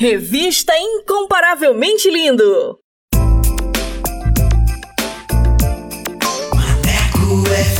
Revista Incomparavelmente Lindo. Maneco FM.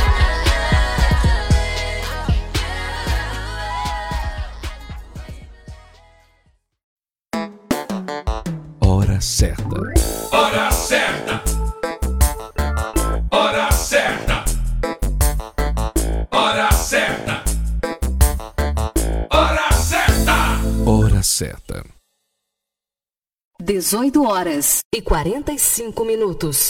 Hora certa. Hora certa. Hora certa. Hora certa. Hora certa. Hora certa. 18 horas e 45 minutos.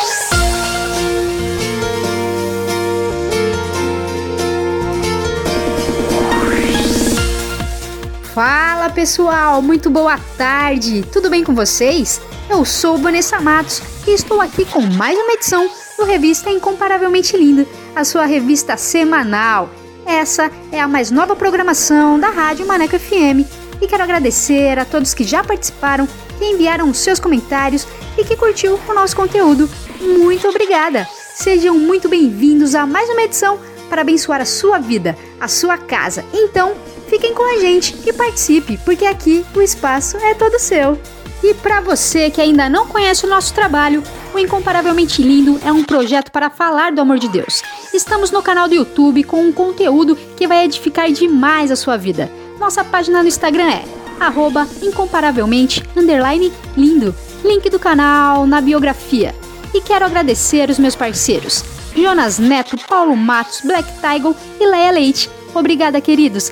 Fala pessoal, muito boa tarde, tudo bem com vocês? Eu sou Vanessa Matos e estou aqui com mais uma edição do Revista Incomparavelmente Linda, a sua revista semanal. Essa é a mais nova programação da Rádio Maneco FM e quero agradecer a todos que já participaram, que enviaram seus comentários e que curtiu o nosso conteúdo. Muito obrigada! Sejam muito bem-vindos a mais uma edição para abençoar a sua vida, a sua casa. Então, fiquem com a gente e participe, porque aqui o espaço é todo seu. E para você que ainda não conhece o nosso trabalho, o Incomparavelmente Lindo é um projeto para falar do amor de Deus. Estamos no canal do YouTube com um conteúdo que vai edificar demais a sua vida. Nossa página no Instagram é incomparavelmente lindo. Link do canal na biografia. E quero agradecer os meus parceiros, Jonas Neto, Paulo Matos, Black Tiger e Leia Leite. Obrigada, queridos.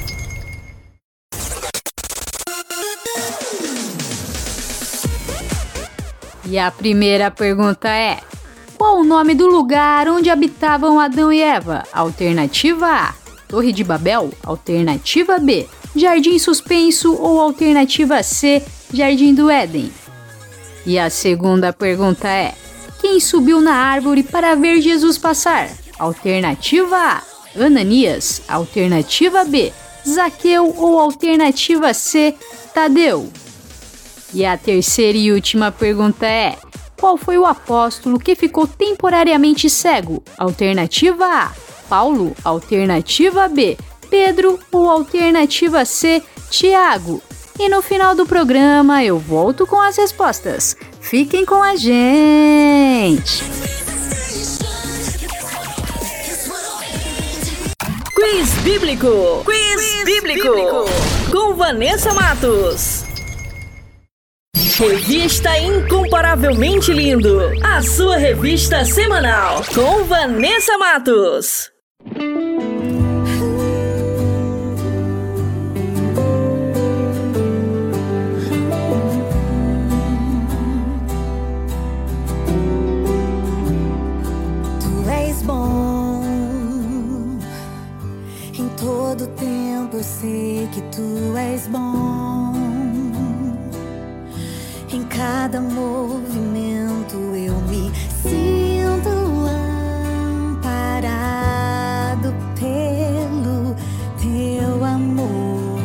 E a primeira pergunta é: Qual o nome do lugar onde habitavam Adão e Eva? Alternativa A: Torre de Babel. Alternativa B: Jardim Suspenso. Ou alternativa C: Jardim do Éden. E a segunda pergunta é: Quem subiu na árvore para ver Jesus passar? Alternativa A: Ananias. Alternativa B: Zaqueu. Ou alternativa C: Tadeu. E a terceira e última pergunta é: qual foi o apóstolo que ficou temporariamente cego? Alternativa A: Paulo. Alternativa B: Pedro. Ou alternativa C: Tiago. E no final do programa eu volto com as respostas. Fiquem com a gente! Quiz Bíblico! Quiz, Bíblico. Com Vanessa Matos. Revista Incomparavelmente Lindo. A sua revista semanal. Com Vanessa Matos. Tu és bom. Em todo tempo eu sei que tu és bom. Cada movimento eu me sinto amparado pelo teu amor.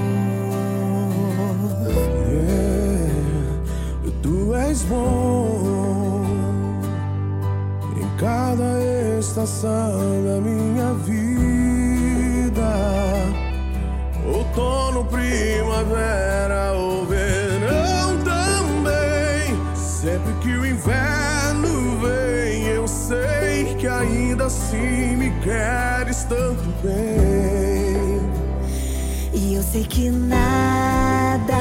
Tu és bom em cada estação da minha vida. Outono, primavera, ou verão assim me queres tanto bem. E eu sei que nada,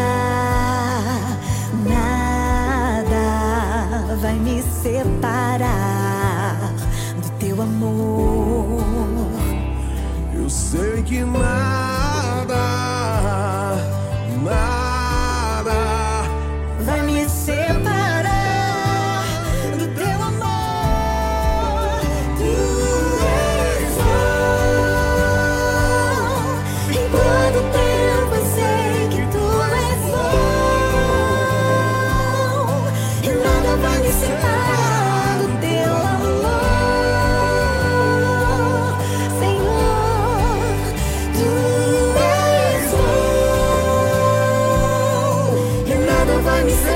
nada vai me separar do teu amor. Eu sei que nada, nada nada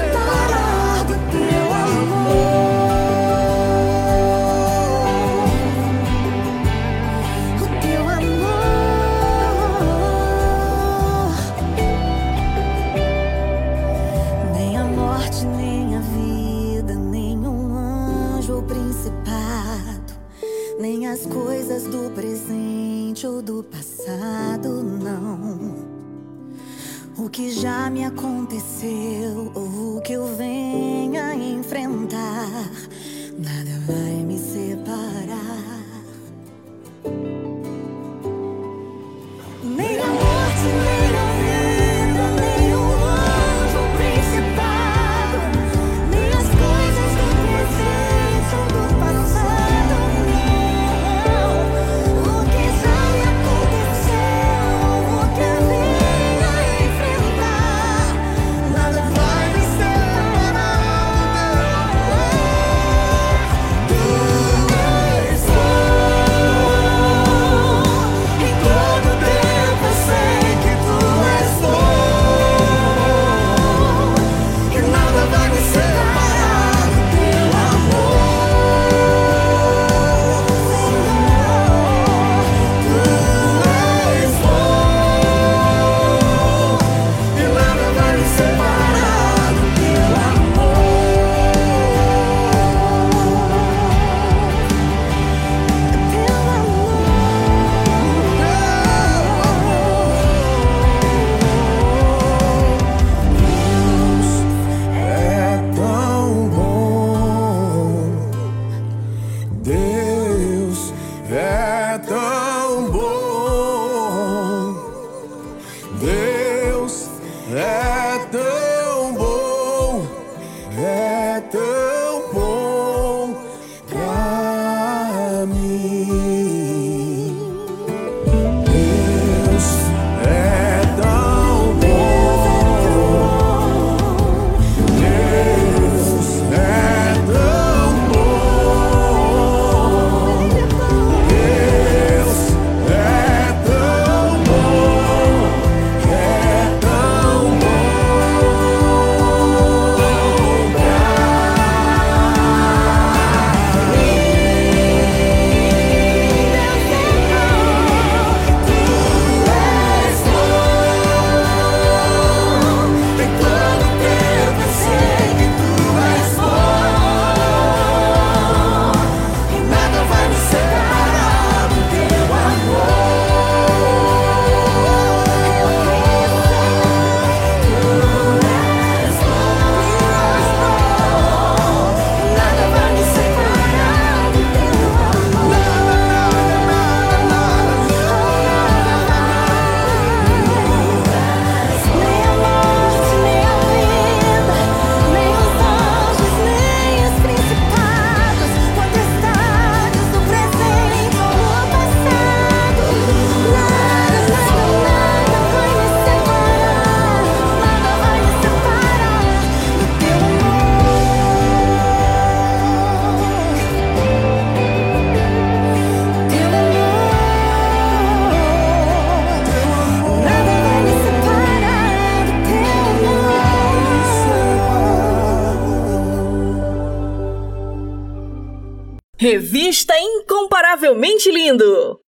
Revista Incomparavelmente Lindo.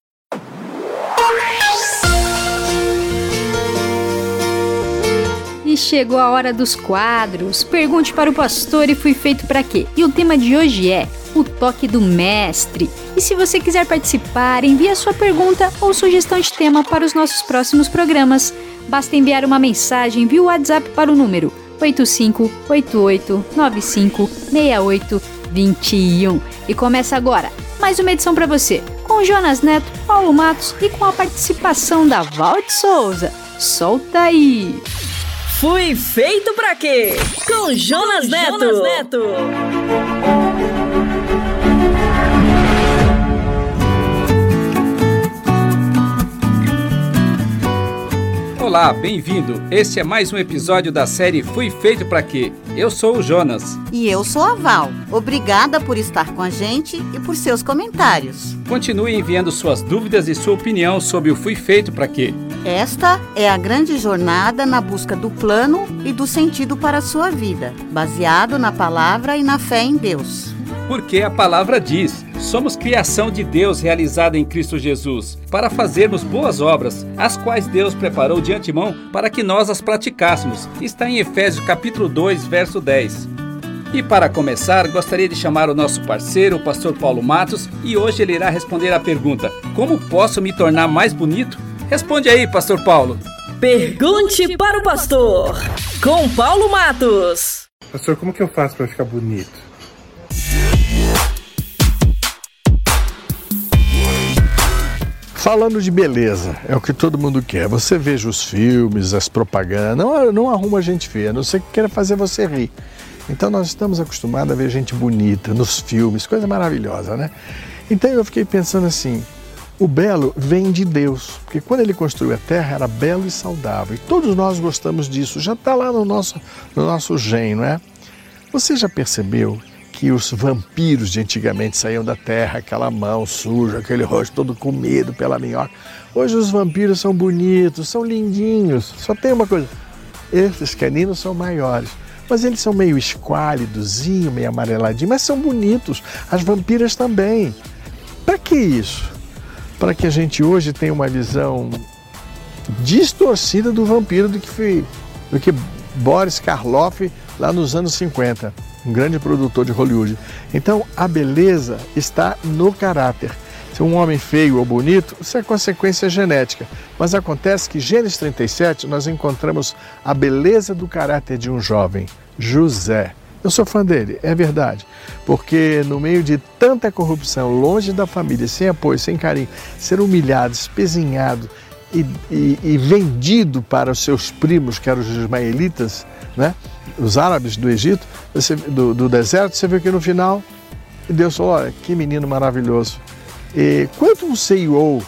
E chegou a hora dos quadros. Pergunte para o pastor e fui feito para quê? E o tema de hoje é o toque do mestre. E se você quiser participar, envie a sua pergunta ou sugestão de tema para os nossos próximos programas. Basta enviar uma mensagem via WhatsApp para o número 8588956821. E começa agora mais uma edição para você, com Jonas Neto, Paulo Matos e com a participação da Valde Souza. Solta aí! Fui feito pra quê? Com Jonas, com Neto. Jonas Neto. Olá, bem-vindo. Este é mais um episódio da série Fui Feito para Quê? Eu sou o Jonas. E eu sou a Val. Obrigada por estar com a gente e por seus comentários. Continue enviando suas dúvidas e sua opinião sobre o Fui Feito para Quê? Esta é a grande jornada na busca do plano e do sentido para a sua vida, baseado na palavra e na fé em Deus. Porque a palavra diz: somos criação de Deus realizada em Cristo Jesus, para fazermos boas obras, as quais Deus preparou de antemão para que nós as praticássemos. Está em Efésios capítulo 2, verso 10. E para começar, gostaria de chamar o nosso parceiro, o pastor Paulo Matos, e hoje ele irá responder a pergunta: Como posso me tornar mais bonito? Responde aí, pastor Paulo. Pergunte para o pastor, com Paulo Matos. Pastor, como que eu faço para ficar bonito? Falando de beleza, é o que todo mundo quer. Você veja os filmes, as propagandas, não, não arruma gente feia, a não ser que queira fazer você rir. Então nós estamos acostumados a ver gente bonita nos filmes, coisa maravilhosa, né? Então eu fiquei pensando assim, o belo vem de Deus, porque quando ele construiu a terra era belo e saudável. E todos nós gostamos disso, já está lá no nosso, no nosso gene, não é? Você já percebeu que os vampiros de antigamente saíam da terra, aquela mão suja, aquele rosto todo comido pela minhoca. Hoje os vampiros são bonitos, são lindinhos. Só tem uma coisa: esses caninos são maiores. Mas eles são meio esquálidozinho, meio amareladinho, mas são bonitos. As vampiras também. Para que isso? Para que a gente hoje tenha uma visão distorcida do vampiro do que, do que Boris Karloff lá nos anos 50 um grande produtor de Hollywood. Então, a beleza está no caráter. Se um homem feio ou bonito, isso é consequência genética. Mas acontece que Gênesis 37 nós encontramos a beleza do caráter de um jovem, José. Eu sou fã dele, é verdade. Porque no meio de tanta corrupção, longe da família, sem apoio, sem carinho, ser humilhado, espezinhado e, e, e vendido para os seus primos, que eram os ismaelitas, né? Os árabes do Egito, você, do, do, deserto, você viu que no final Deus falou: olha, que menino maravilhoso. E quanto um CEO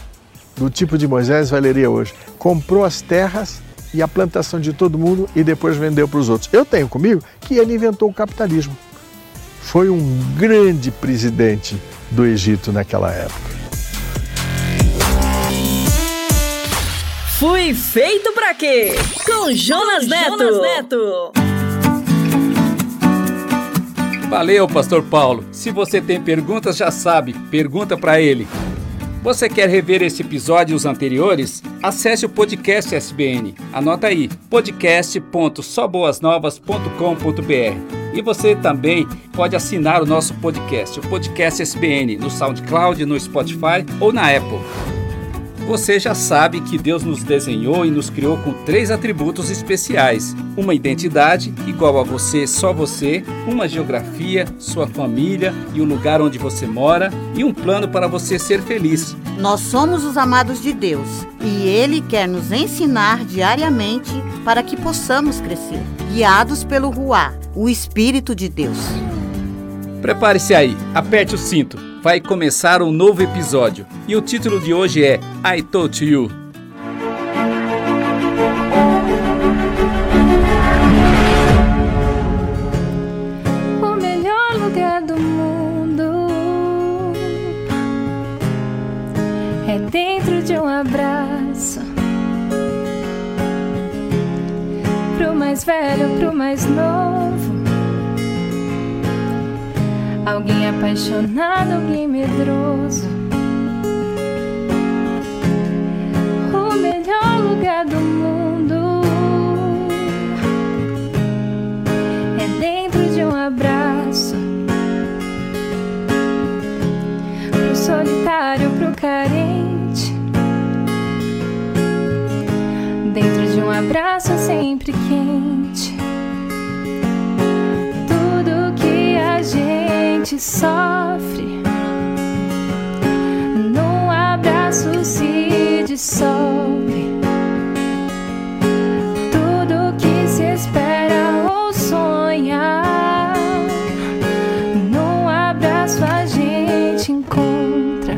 do tipo de Moisés valeria hoje? Comprou as terras e a plantação de todo mundo e depois vendeu para os outros. Eu tenho comigo que ele inventou o capitalismo. Foi um grande presidente do Egito naquela época. Fui feito para quê? Com Jonas Neto. Jonas Neto. Valeu, Pastor Paulo. Se você tem perguntas, já sabe, pergunta para ele. Você quer rever esse episódio e os anteriores? Acesse o podcast SBN. Anota aí: podcast.soboasnovas.com.br. E você também pode assinar o nosso podcast, o Podcast SBN, no SoundCloud, no Spotify ou na Apple. Você já sabe que Deus nos desenhou e nos criou com três atributos especiais: uma identidade igual a você, só você, uma geografia, sua família e o lugar onde você mora, e um plano para você ser feliz. Nós somos os amados de Deus e Ele quer nos ensinar diariamente para que possamos crescer, guiados pelo Ruá, o Espírito de Deus. Prepare-se aí, aperte o cinto vai começar um novo episódio. E o título de hoje é I Told You. O melhor lugar do mundo é dentro de um abraço. Pro mais velho, pro mais novo Alguém apaixonado, alguém medroso. O melhor lugar do mundo é dentro de um abraço. Pro solitário, pro carente. Dentro de um abraço sempre quente. Gente sofre num abraço se dissolve. Tudo que se espera ou sonha num abraço a gente encontra.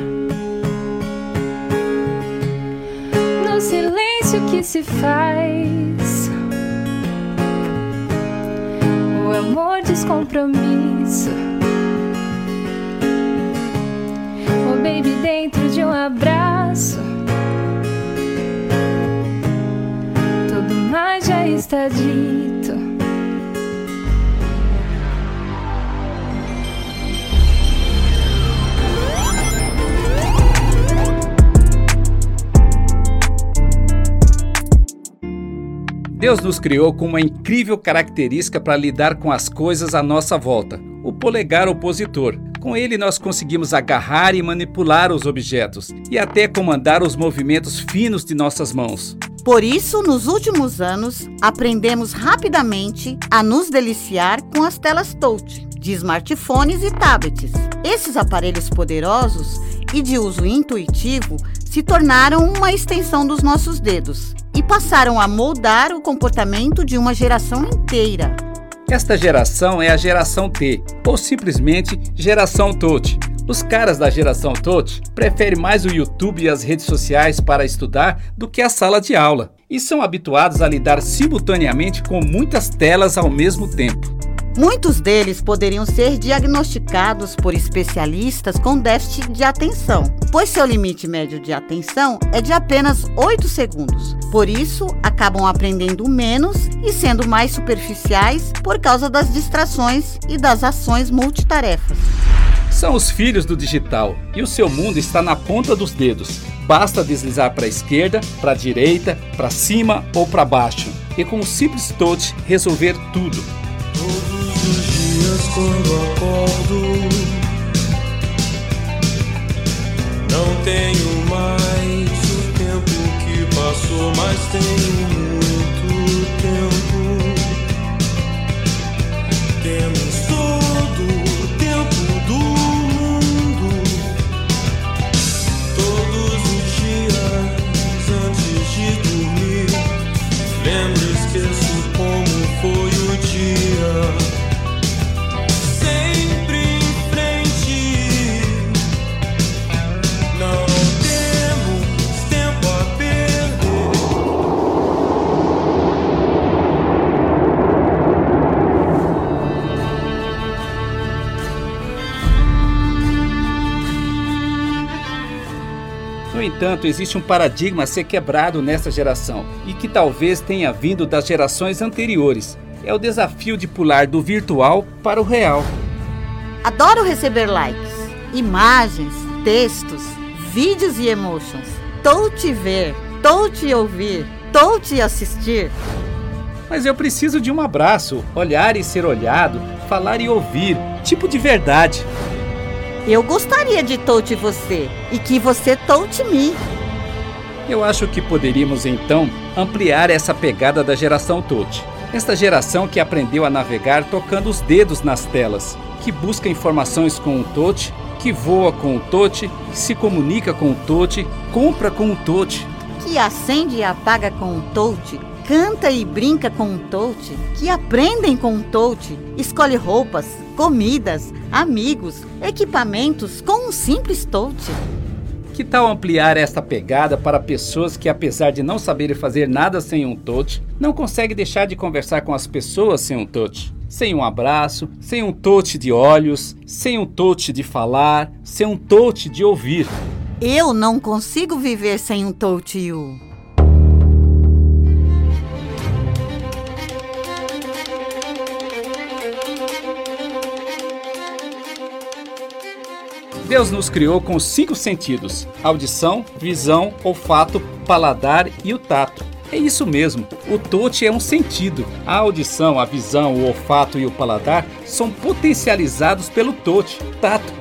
No silêncio que se faz. O amor descompromisso. Baby dentro de um abraço. Tudo mais já está dito. Deus nos criou com uma incrível característica para lidar com as coisas à nossa volta: o polegar opositor. Com ele, nós conseguimos agarrar e manipular os objetos e até comandar os movimentos finos de nossas mãos. Por isso, nos últimos anos, aprendemos rapidamente a nos deliciar com as telas touch de smartphones e tablets. Esses aparelhos poderosos e de uso intuitivo se tornaram uma extensão dos nossos dedos e passaram a moldar o comportamento de uma geração inteira. Esta geração é a geração T, ou simplesmente geração Touch. Os caras da geração Touch preferem mais o YouTube e as redes sociais para estudar do que a sala de aula e são habituados a lidar simultaneamente com muitas telas ao mesmo tempo. Muitos deles poderiam ser diagnosticados por especialistas com déficit de atenção, pois seu limite médio de atenção é de apenas 8 segundos. Por isso, acabam aprendendo menos e sendo mais superficiais por causa das distrações e das ações multitarefas. São os filhos do digital e o seu mundo está na ponta dos dedos. Basta deslizar para a esquerda, para a direita, para cima ou para baixo e com um simples touch resolver tudo. Quando acordo. Não tenho mais o tempo que passou Mas tenho muito tempo entanto, existe um paradigma a ser quebrado nesta geração e que talvez tenha vindo das gerações anteriores. É o desafio de pular do virtual para o real. Adoro receber likes, imagens, textos, vídeos e emotions. Tô te ver, tô te ouvir, tô te assistir. Mas eu preciso de um abraço, olhar e ser olhado, falar e ouvir, tipo de verdade. Eu gostaria de touch você e que você touch me. Eu acho que poderíamos então ampliar essa pegada da geração touch. Esta geração que aprendeu a navegar tocando os dedos nas telas, que busca informações com o touch, que voa com o touch, se comunica com o touch, compra com o touch. Que acende e apaga com o touch, canta e brinca com o touch, que aprendem com o touch, escolhe roupas, comidas, amigos, equipamentos com um simples touch. Que tal ampliar esta pegada para pessoas que, apesar de não saberem fazer nada sem um touch, não conseguem deixar de conversar com as pessoas sem um touch? Sem um abraço, sem um touch de olhos, sem um touch de falar, sem um touch de ouvir. Eu não consigo viver sem um touch you. Deus nos criou com cinco sentidos: audição, visão, olfato, paladar e o tato. É isso mesmo, o touch é um sentido. A audição, a visão, o olfato e o paladar são potencializados pelo touch, tato.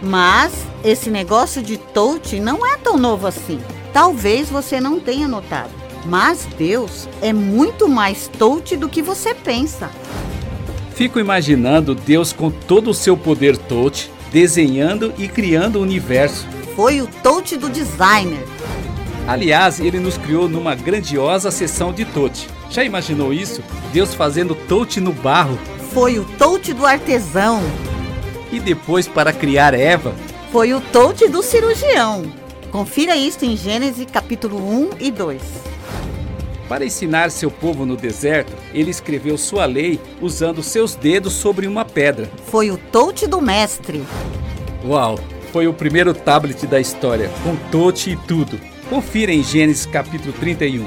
Mas esse negócio de touch não é tão novo assim. Talvez você não tenha notado. Mas Deus é muito mais touch do que você pensa. Fico imaginando Deus com todo o seu poder touch, desenhando e criando o universo. Foi o touch do designer. Aliás, ele nos criou numa grandiosa sessão de touch. Já imaginou isso? Deus fazendo touch no barro? Foi o touch do artesão. E depois, para criar Eva, Foi o touch do cirurgião. Confira isso em Gênesis capítulo 1 e 2. Para ensinar seu povo no deserto, ele escreveu sua lei usando seus dedos sobre uma pedra. Foi o touch do mestre. Uau! Foi o primeiro tablet da história, com touch e tudo. Confira em Gênesis capítulo 31.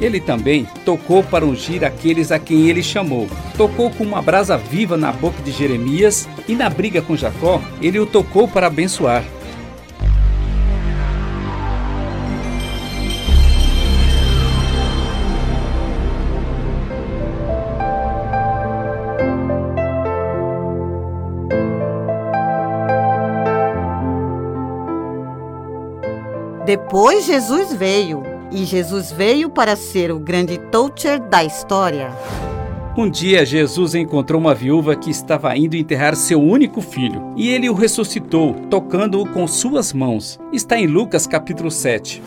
Ele também tocou para ungir aqueles a quem ele chamou. Tocou com uma brasa viva na boca de Jeremias e na briga com Jacó, ele o tocou para abençoar. Depois Jesus veio. E Jesus veio para ser o grande toucher da história. Um dia Jesus encontrou uma viúva que estava indo enterrar seu único filho, e ele o ressuscitou, tocando-o com suas mãos. Está em Lucas capítulo 7.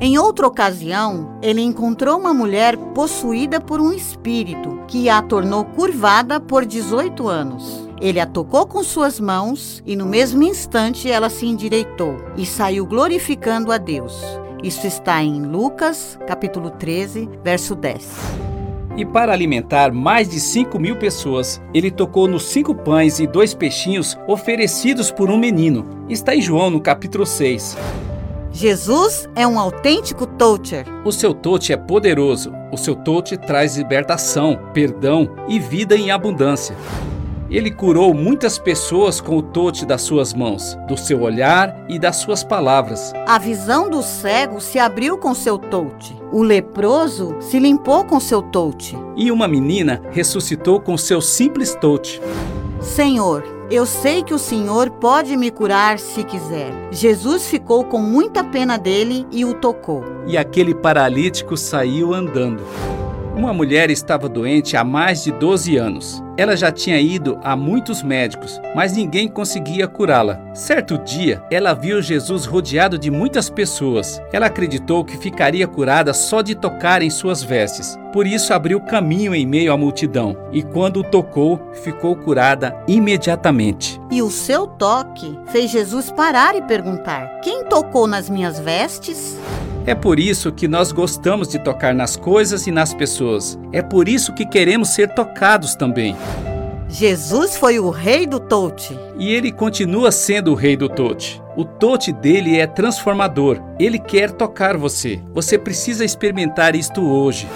Em outra ocasião, ele encontrou uma mulher possuída por um espírito que a tornou curvada por 18 anos. Ele a tocou com suas mãos e no mesmo instante ela se endireitou e saiu glorificando a Deus. Isso está em Lucas, capítulo 13, verso 10. E para alimentar mais de cinco mil pessoas, ele tocou nos cinco pães e dois peixinhos oferecidos por um menino. Está em João no capítulo 6. Jesus é um autêntico toucher. O seu touch é poderoso. O seu touch traz libertação, perdão e vida em abundância. Ele curou muitas pessoas com o touch das suas mãos, do seu olhar e das suas palavras. A visão do cego se abriu com seu touch. O leproso se limpou com seu touch. E uma menina ressuscitou com seu simples touch. Senhor, eu sei que o Senhor pode me curar se quiser. Jesus ficou com muita pena dele e o tocou. E aquele paralítico saiu andando. Uma mulher estava doente há mais de 12 anos. Ela já tinha ido a muitos médicos, mas ninguém conseguia curá-la. Certo dia, ela viu Jesus rodeado de muitas pessoas. Ela acreditou que ficaria curada só de tocar em suas vestes. Por isso abriu caminho em meio à multidão, e quando o tocou, ficou curada imediatamente. E o seu toque fez Jesus parar e perguntar: Quem tocou nas minhas vestes? É por isso que nós gostamos de tocar nas coisas e nas pessoas. É por isso que queremos ser tocados também. Jesus foi o rei do touch. E ele continua sendo o rei do touch. O touch dele é transformador. Ele quer tocar você. Você precisa experimentar isto hoje.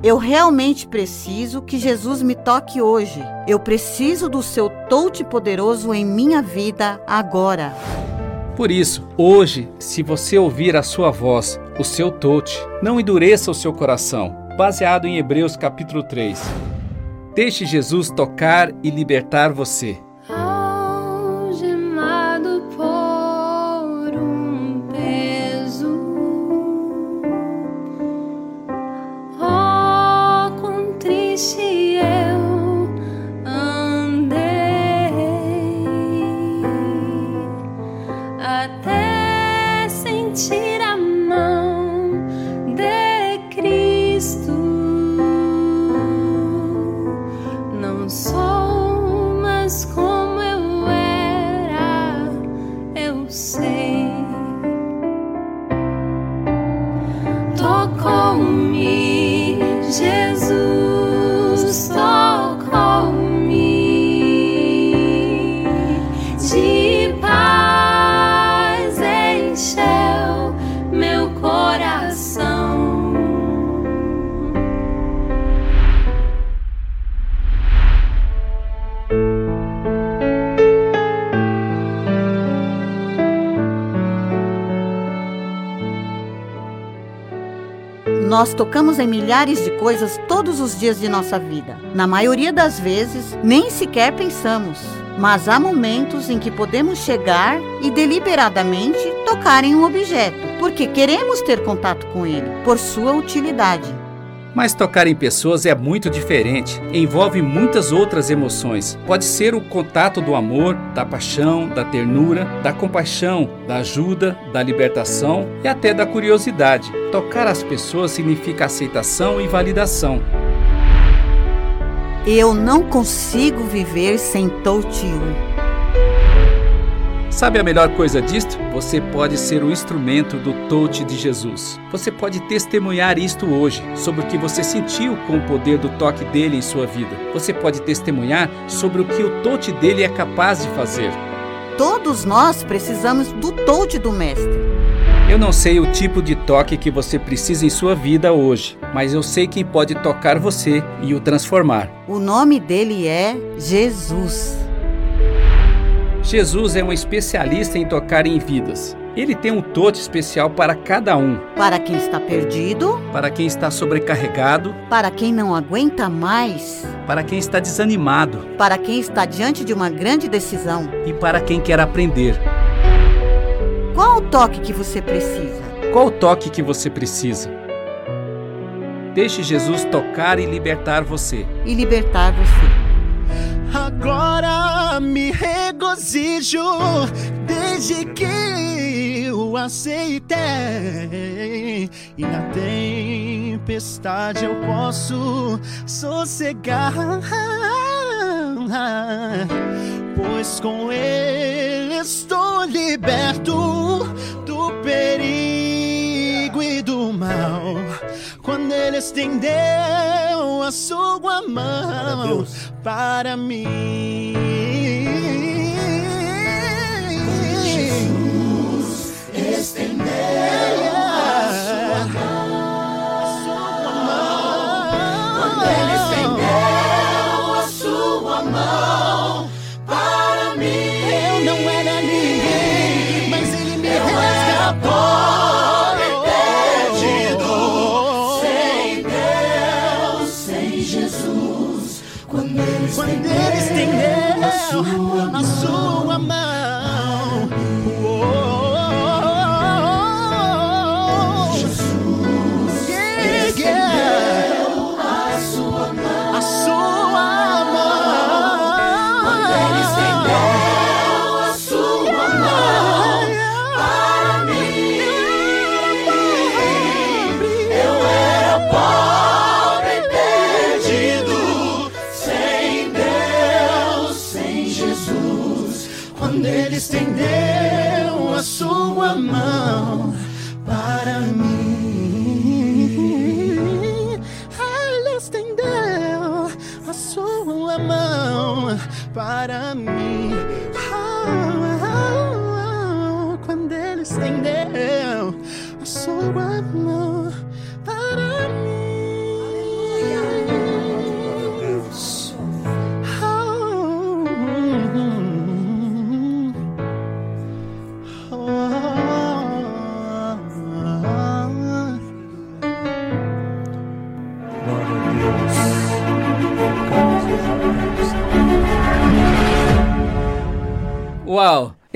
Eu realmente preciso que Jesus me toque hoje. Eu preciso do seu touch poderoso em minha vida agora. Por isso, hoje, se você ouvir a sua voz, o seu touch, não endureça o seu coração. Baseado em Hebreus capítulo 3. Deixe Jesus tocar e libertar você. Nós tocamos em milhares de coisas todos os dias de nossa vida. Na maioria das vezes, nem sequer pensamos. Mas há momentos em que podemos chegar e deliberadamente tocar em um objeto, porque queremos ter contato com ele, por sua utilidade. Mas tocar em pessoas é muito diferente, envolve muitas outras emoções. Pode ser o contato do amor, da paixão, da ternura, da compaixão, da ajuda, da libertação e até da curiosidade. Tocar as pessoas significa aceitação e validação. Eu não consigo viver sem touch you. Sabe a melhor coisa disto? Você pode ser o instrumento do touch de Jesus. Você pode testemunhar isto hoje, sobre o que você sentiu com o poder do toque dele em sua vida. Você pode testemunhar sobre o que o touch dele é capaz de fazer. Todos nós precisamos do touch do Mestre. Eu não sei o tipo de toque que você precisa em sua vida hoje, mas eu sei quem pode tocar você e o transformar. O nome dele é Jesus. Jesus é um especialista em tocar em vidas. Ele tem um toque especial para cada um. Para quem está perdido, para quem está sobrecarregado, para quem não aguenta mais, para quem está desanimado, para quem está diante de uma grande decisão e para quem quer aprender. Qual o toque que você precisa? Qual o toque que você precisa? Deixe Jesus tocar e libertar você. E libertar você. Agora me regozijo desde que eu aceitei. E na tempestade eu posso sossegar. Pois com ele estou liberto do perigo e do mal. Quando ele estendeu a sua mão para mim.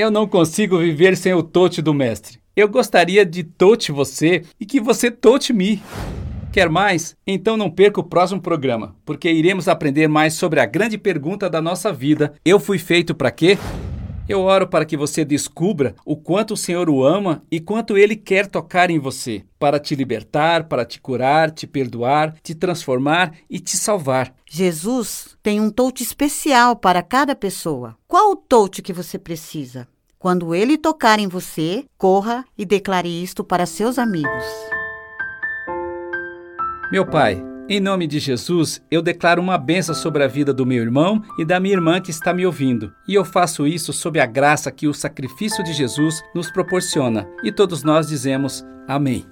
Eu não consigo viver sem o touch do mestre. Eu gostaria de touch você e que você touch me. Quer mais? Então não perca o próximo programa, porque iremos aprender mais sobre a grande pergunta da nossa vida: eu fui feito para quê? Eu oro para que você descubra o quanto o Senhor o ama e quanto ele quer tocar em você, para te libertar, para te curar, te perdoar, te transformar e te salvar. Jesus tem um touch especial para cada pessoa. Qual o touch que você precisa? Quando ele tocar em você, corra e declare isto para seus amigos. Meu Pai, em nome de Jesus, eu declaro uma benção sobre a vida do meu irmão e da minha irmã que está me ouvindo. E eu faço isso sob a graça que o sacrifício de Jesus nos proporciona. E todos nós dizemos amém.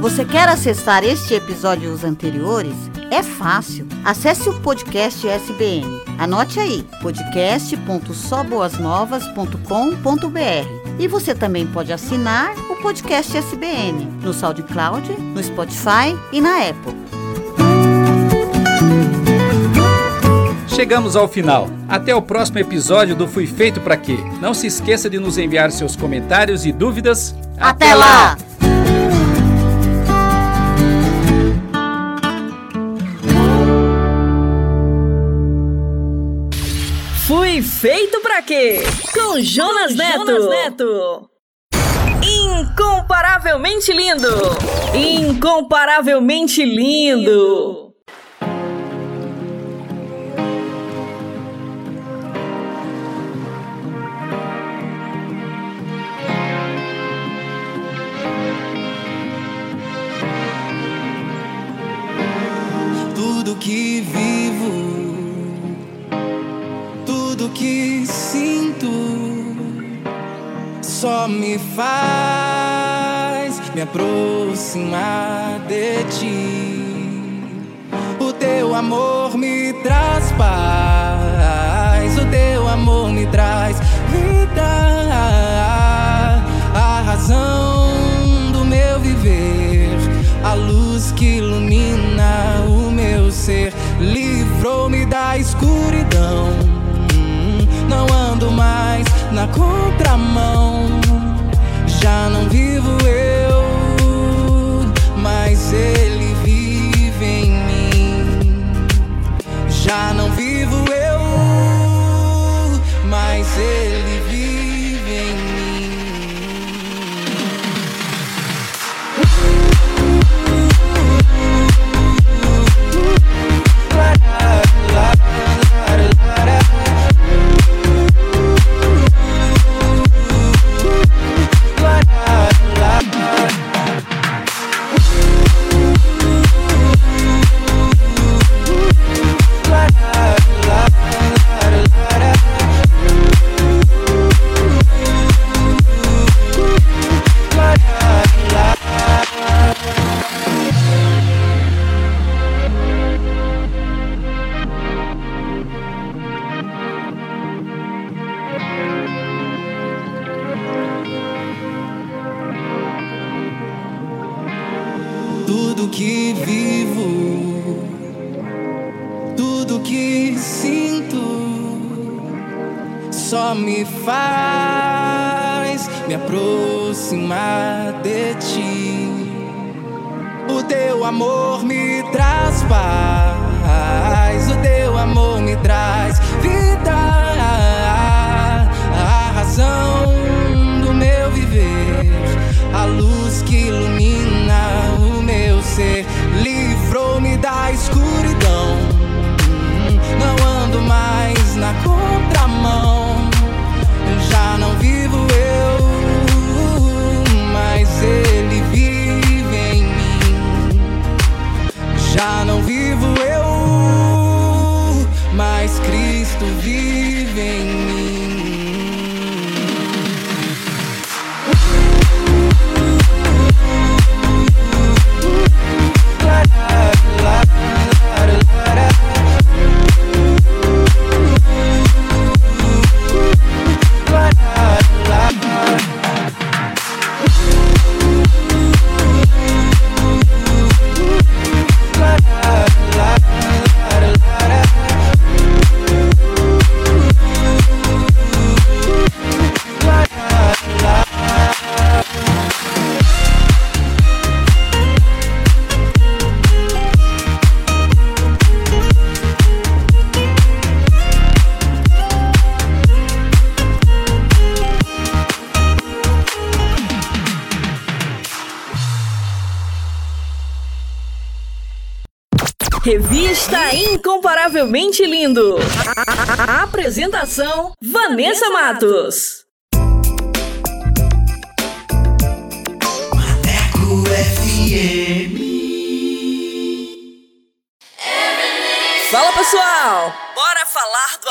Você quer acessar este episódio e os anteriores? É fácil. Acesse o podcast SBN. Anote aí, podcast.soboasnovas.com.br. E você também pode assinar o podcast SBN, no SoundCloud, no Spotify e na Apple. Chegamos ao final. Até o próximo episódio do Fui Feito Pra Quê. Não se esqueça de nos enviar seus comentários e dúvidas. Até lá! Fui feito pra quê? Com Jonas Neto. Jonas Neto. Incomparavelmente lindo. Incomparavelmente lindo. Tudo que vivo, só me faz me aproximar de ti. O teu amor me traz paz, o teu amor me traz vida, a razão do meu viver, a luz que ilumina o meu ser, livrou-me da escuridão. Não ando mais na contramão, já não vivo eu, mas ele vive em mim. Já não vivo eu, mas ele me faz me aproximar de ti. O teu amor me traz paz, o teu amor me traz vida, a razão do meu viver, a luz que ilumina o meu ser, livrou-me da escuridão. Não ando mais na contramão, já não vivo eu, mas ele vive em mim. Já não vivo eu, mas Cristo vive em mim. Incomparavelmente Lindo. A- Apresentação: Vanessa Matos.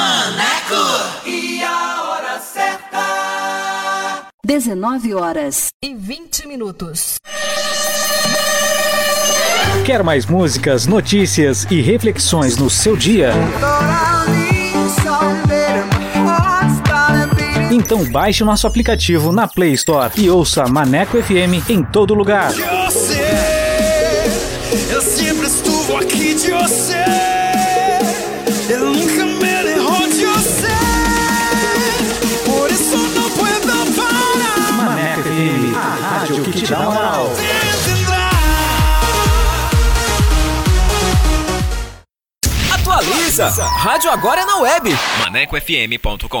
Maneco! E a hora certa? 19 horas e 20 minutos. Quer mais músicas, notícias e reflexões no seu dia? Então baixe o nosso aplicativo na Play Store e ouça Maneco FM em todo lugar. Eu sei, eu sempre estuvo aqui de você. Dá moral. Atualiza! Rádio agora é na web. ManecoFM.com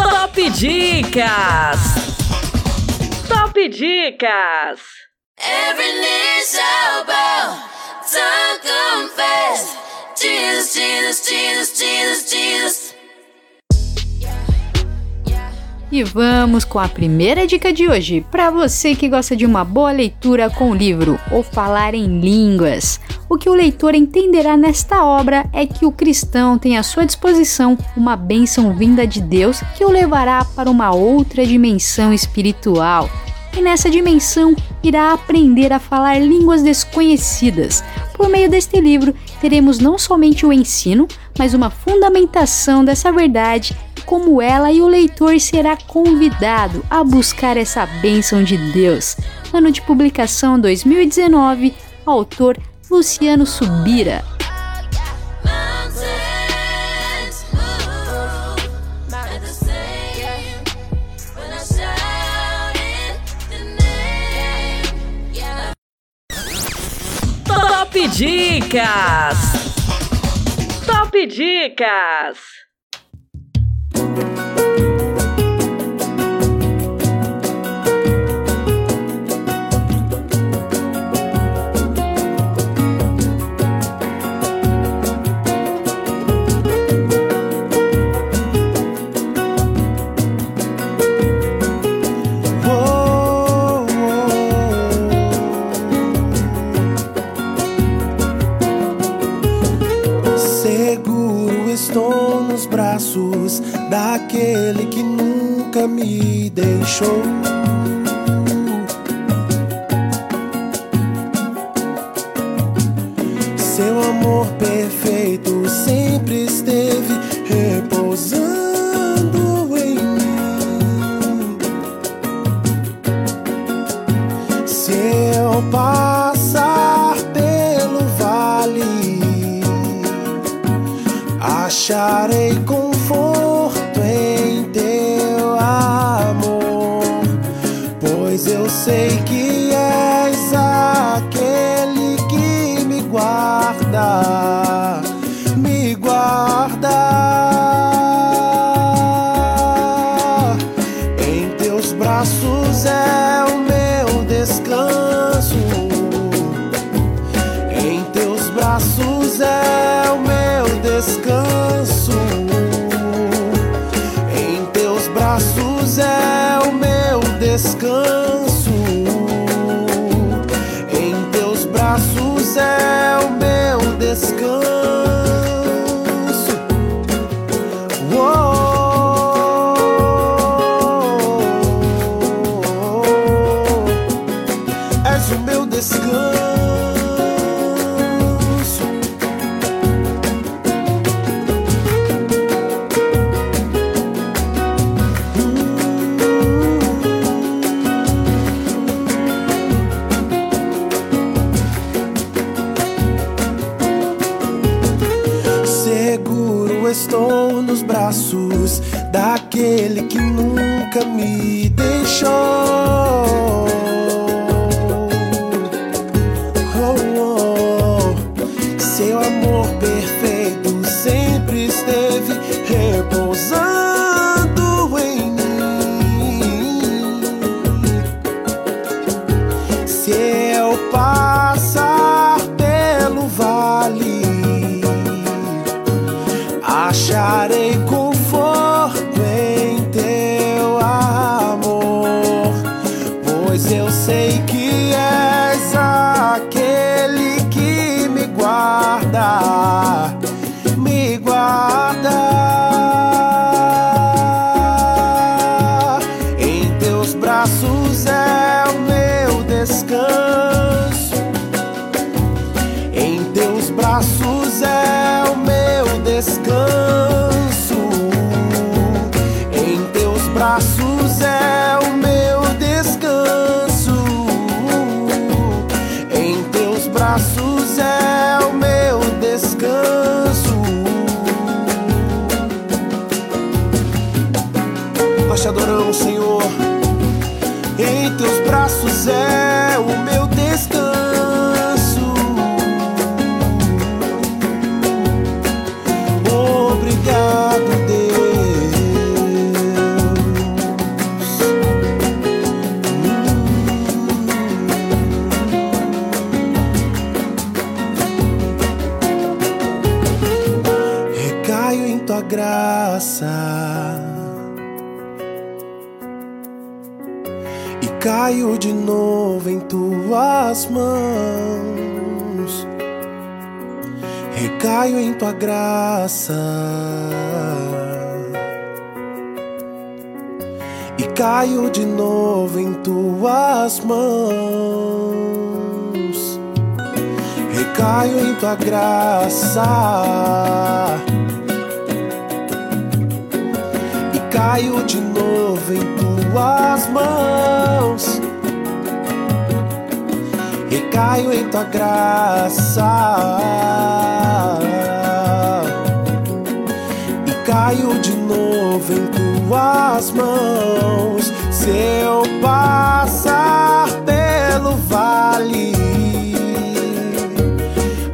Top Dicas. Top Dicas. Every knee shall bow, tongue confess. Jesus, Jesus, Jesus, Jesus, Jesus. E vamos com a primeira dica de hoje, para você que gosta de uma boa leitura com o livro ou falar em línguas. O que o leitor entenderá nesta obra é que o cristão tem à sua disposição uma bênção vinda de Deus que o levará para uma outra dimensão espiritual. E nessa dimensão irá aprender a falar línguas desconhecidas. Por meio deste livro, teremos não somente o ensino, mas uma fundamentação dessa verdade como ela e o leitor será convidado a buscar essa bênção de Deus. Ano de publicação 2019, autor Luciano Subira. Top Dicas. Top Dicas. Braços daquele que nunca me deixou. Seu amor perfeito sempre esteve Father. Caio de novo em tuas mãos. Recaio em tua graça e caio de novo em tuas mãos. Recaio em tua graça e caio de novo em tuas mãos. Recaio em tua graça e caio de novo em tuas mãos. Se eu passar pelo vale,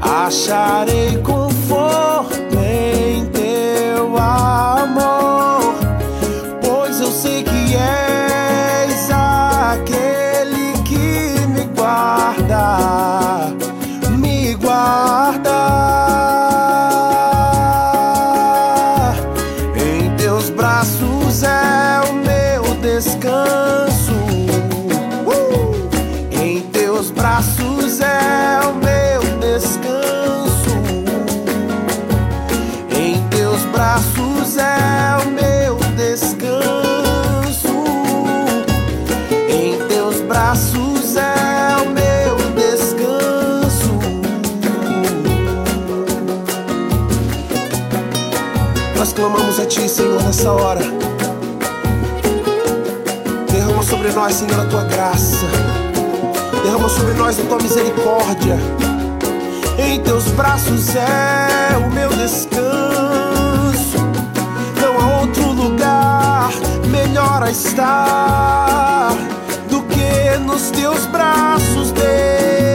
acharei conforto nessa hora. Derrama sobre nós, Senhor, a Tua graça. Derrama sobre nós a Tua misericórdia. Em Teus braços é o meu descanso. Não há outro lugar melhor a estar do que nos Teus braços, Deus.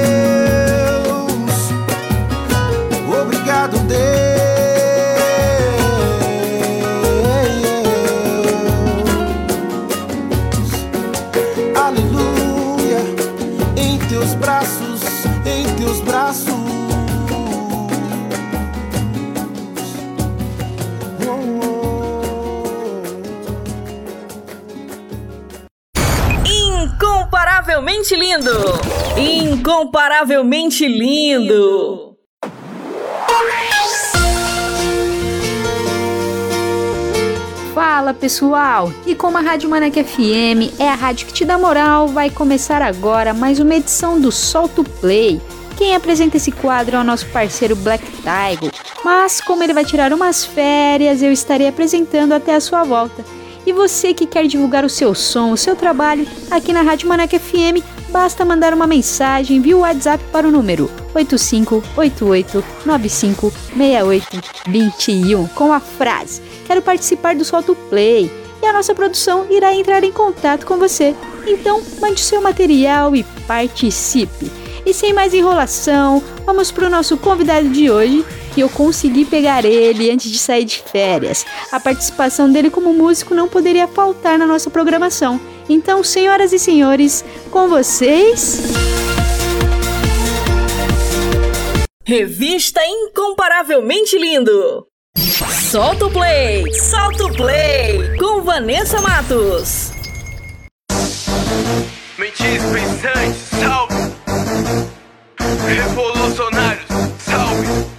Incomparavelmente lindo! Incomparavelmente lindo! Fala pessoal! E como a Rádio Maneca FM é a rádio que te dá moral, vai começar agora mais uma edição do Solto Play. Quem apresenta esse quadro é o nosso parceiro Black Tiger, mas como ele vai tirar umas férias, eu estarei apresentando até a sua volta. E você que quer divulgar o seu som, o seu trabalho aqui na Rádio Maneca FM, basta mandar uma mensagem via WhatsApp para o número 8588956821 com a frase Quero participar do Solto Play e a nossa produção irá entrar em contato com você. Então, mande seu material e participe. E sem mais enrolação, vamos para o nosso convidado de hoje, que eu consegui pegar ele antes de sair de férias. A participação dele como músico não poderia faltar na nossa programação. Então, senhoras e senhores, com vocês. Revista Incomparavelmente Lindo! Solta o play! Solta o play! Com Vanessa Matos! Mentes pensantes, salve! Revolucionários, salve!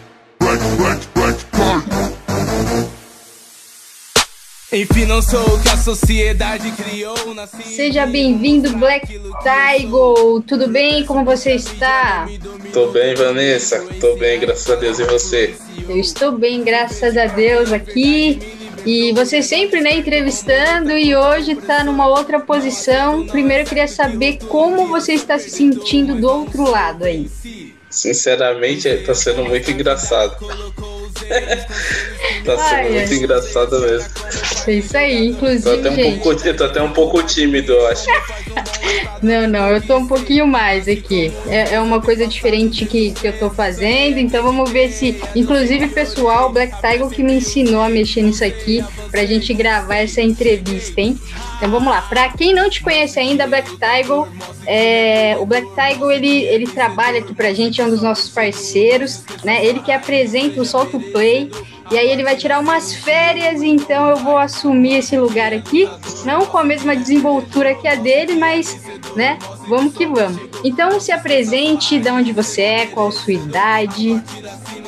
Enfim, não sou o que a sociedade criou. Nasci Seja bem-vindo, Black Tiger. Tudo bem? Como você está? Tô bem, Vanessa. Tô bem, graças a Deus. E você? Eu estou bem, graças a Deus, aqui. E você sempre, né, entrevistando e hoje tá numa outra posição. Primeiro eu queria saber como você está se sentindo do outro lado aí. Sinceramente, tá sendo muito engraçado. Tá sendo Ai, muito engraçado mesmo. É isso aí, inclusive, Tô até, um gente. pouco, eu tô até um pouco tímido, eu acho. Não, não, eu tô um pouquinho mais aqui. É, é uma coisa diferente que, que eu tô fazendo, então vamos ver se. Inclusive, pessoal, o Black Tiger que me ensinou a mexer nisso aqui pra gente gravar essa entrevista, hein? Então vamos lá. Pra quem não te conhece ainda, Black Tiger, é, o Black Tiger ele, ele trabalha aqui pra gente, é um dos nossos parceiros, né? Ele que apresenta o Solto Play. E aí ele vai tirar umas férias, então eu vou assumir esse lugar aqui, não com a mesma desenvoltura que a dele, mas, né, vamos que vamos. Então se apresente, de onde você é, qual a sua idade.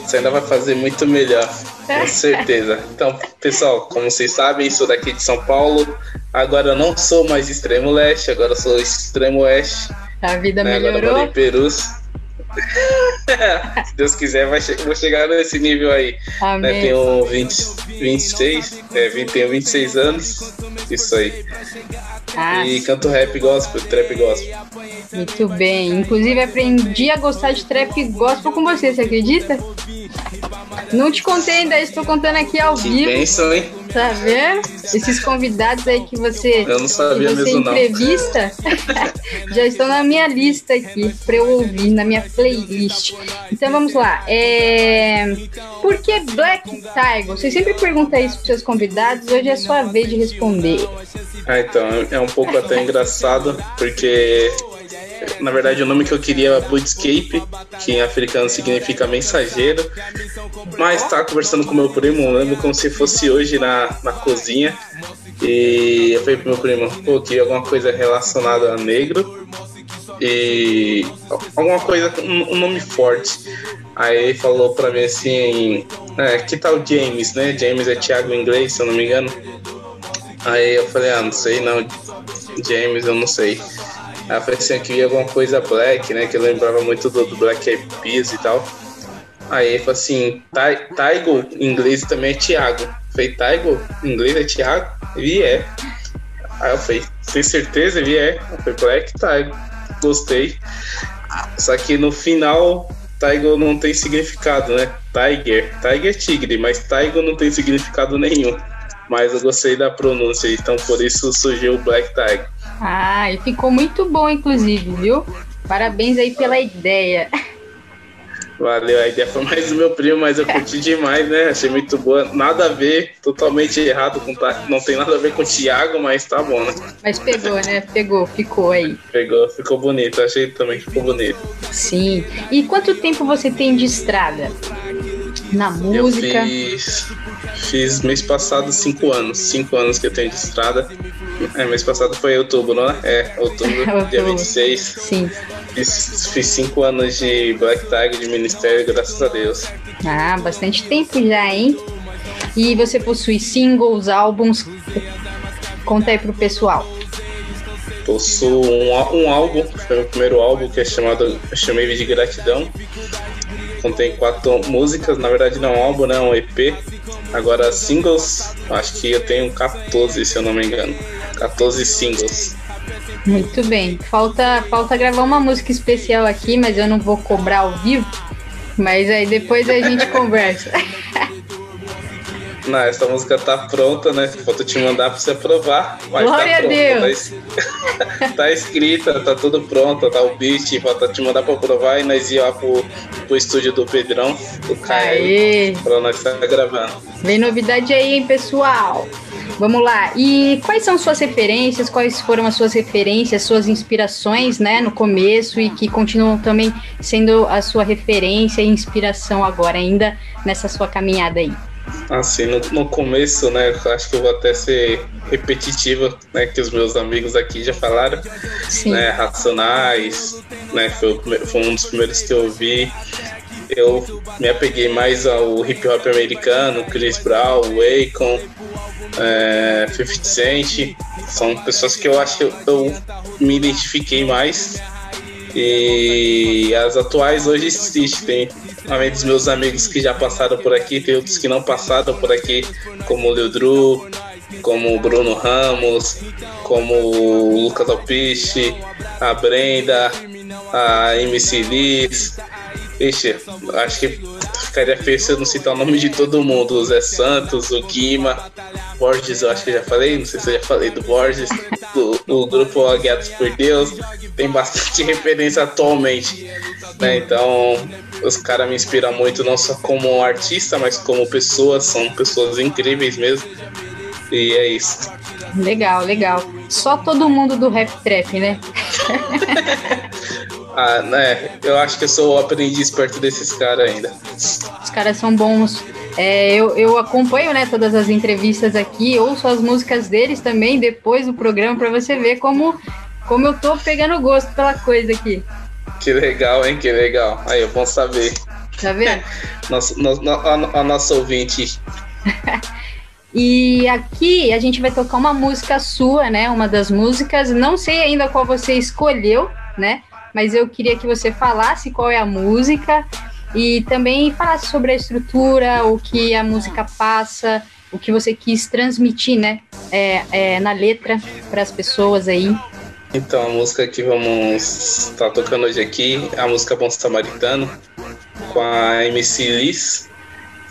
Você ainda vai fazer muito melhor, com certeza. Então, pessoal, como vocês sabem, sou daqui de São Paulo. Agora eu não sou mais extremo leste, agora eu sou extremo oeste. A vida né? Agora eu melhorou. moro em Perus. Se Deus quiser, vai che- vou chegar nesse nível aí. Amém. Né? Tenho 20, 26, é, 20 tenho 26 anos. Isso aí. Ah, E canto rap gospel, trap gospel. muito bem. Inclusive aprendi a gostar de trap gospel com você, você acredita? Não te contei ainda, estou contando aqui ao vivo. Bênção, hein? Tá vendo? Esses convidados aí que você, Eu não sabia que você mesmo, não. entrevista já estão na minha lista aqui para eu ouvir, na minha playlist. Então vamos lá. É... Por que Black Tiger? Você sempre pergunta isso para seus convidados, hoje é sua vez de responder. Ah, então, é um pouco até engraçado, porque na verdade o nome que eu queria era Bootscape, que em africano significa mensageiro. Mas tava conversando com meu primo, lembro como se fosse hoje na, na cozinha. E eu falei pro meu primo, pô, queria alguma coisa relacionada a negro. E alguma coisa, um, um nome forte. Aí ele falou pra mim assim, é, que tal James, né? James é Thiago em inglês, se eu não me engano. Aí eu falei, ah, não sei não, James, eu não sei. Aí eu falei assim, eu queria alguma coisa black, né? Que eu lembrava muito do, do Black Eyed Peas e tal. Aí ele falou assim, Tai- Taigo em inglês também é Thiago. Eu falei, Taigo em inglês é Thiago? Ele é. Aí eu falei, tem certeza? Ele é. Eu falei, Black Taigo. Gostei. Só que no final, Taigo não tem significado, né? Tiger. Tiger é tigre, mas Taigo não tem significado nenhum. Mas eu gostei da pronúncia, então por isso surgiu o Black Tiger. Ah, e ficou muito bom, inclusive, viu? Parabéns aí pela ideia. Valeu, a ideia foi mais do meu primo, mas eu curti demais, né? Achei muito boa. Nada a ver, totalmente errado com Não tem nada a ver com o Thiago, mas tá bom, né? Mas pegou, né? Pegou, ficou aí. Pegou, ficou bonito. Achei também que ficou bonito. Sim. E quanto tempo você tem de estrada? Na música? Eu fiz, fiz mês passado cinco anos. Cinco anos que eu tenho de estrada. É, mês passado foi outubro, né? É, outubro, dia Outubro. 26. Sim. Fiz, fiz cinco anos de Black Tag de ministério, graças a Deus. Ah, bastante tempo já, hein? E você possui singles, álbuns. Conta aí pro pessoal. Possuo um, um álbum, foi meu primeiro álbum, que é chamado Eu chamei de Gratidão. Contém quatro músicas, na verdade não é um álbum, né? É um EP. Agora, singles, acho que eu tenho 14, se eu não me engano. 14 singles. Muito bem. Falta, falta gravar uma música especial aqui, mas eu não vou cobrar ao vivo. Mas aí depois a gente conversa. Não, essa música tá pronta, né? Falta te mandar pra você aprovar. Mas Glória tá a pronta, Deus. Tá, es- tá escrita, tá tudo pronto, tá o beat, falta te mandar pra aprovar e nós ir lá pro, pro estúdio do Pedrão, do. Caio, pra nós estar gravando. Vem novidade aí, hein, pessoal? Vamos lá. E quais são suas referências? Quais foram as suas referências, suas inspirações, né, no começo e que continuam também sendo a sua referência e inspiração agora ainda nessa sua caminhada aí? Assim, no, no começo, né? Acho que eu vou até ser repetitiva, né? Que os meus amigos aqui já falaram. Sim. Né, Racionais, né? Foi, foi um dos primeiros que eu vi. Eu me apeguei mais ao hip hop americano, Chris Brown, Akon, é, 50 Cent. São pessoas que eu acho que eu, eu me identifiquei mais. E as atuais hoje existem. Além dos meus amigos que já passaram por aqui, tem outros que não passaram por aqui, como o Leodru, como o Bruno Ramos, como o Lucas Alpiche, a Brenda, a MC Liz. Ixi, acho que ficaria feio se eu não citar o nome de todo mundo. O Zé Santos, o Guima, Borges, eu acho que eu já falei, não sei se eu já falei do Borges, do, o grupo Guiados por Deus, tem bastante referência atualmente. Né? Então, os caras me inspiram muito, não só como artista, mas como pessoas, são pessoas incríveis mesmo. E é isso. Legal, legal. Só todo mundo do rap trap, né? Ah, né? Eu acho que eu sou o aprendiz perto desses caras ainda. Os caras são bons. É, eu, eu acompanho né, todas as entrevistas aqui, ouço as músicas deles também depois do programa para você ver como, como eu tô pegando gosto pela coisa aqui. Que legal, hein? Que legal. Aí, é bom saber. Tá vendo? Nosso, no, no- a, a nossa ouvinte. E aqui a gente vai tocar uma música sua, né? Uma das músicas. Não sei ainda qual você escolheu, né? Mas eu queria que você falasse qual é a música e também falasse sobre a estrutura, o que a música passa, o que você quis transmitir, né? É, é, na letra para as pessoas aí. Então, a música que vamos estar tocando hoje aqui é a música Bom Samaritano, com a MC Liz.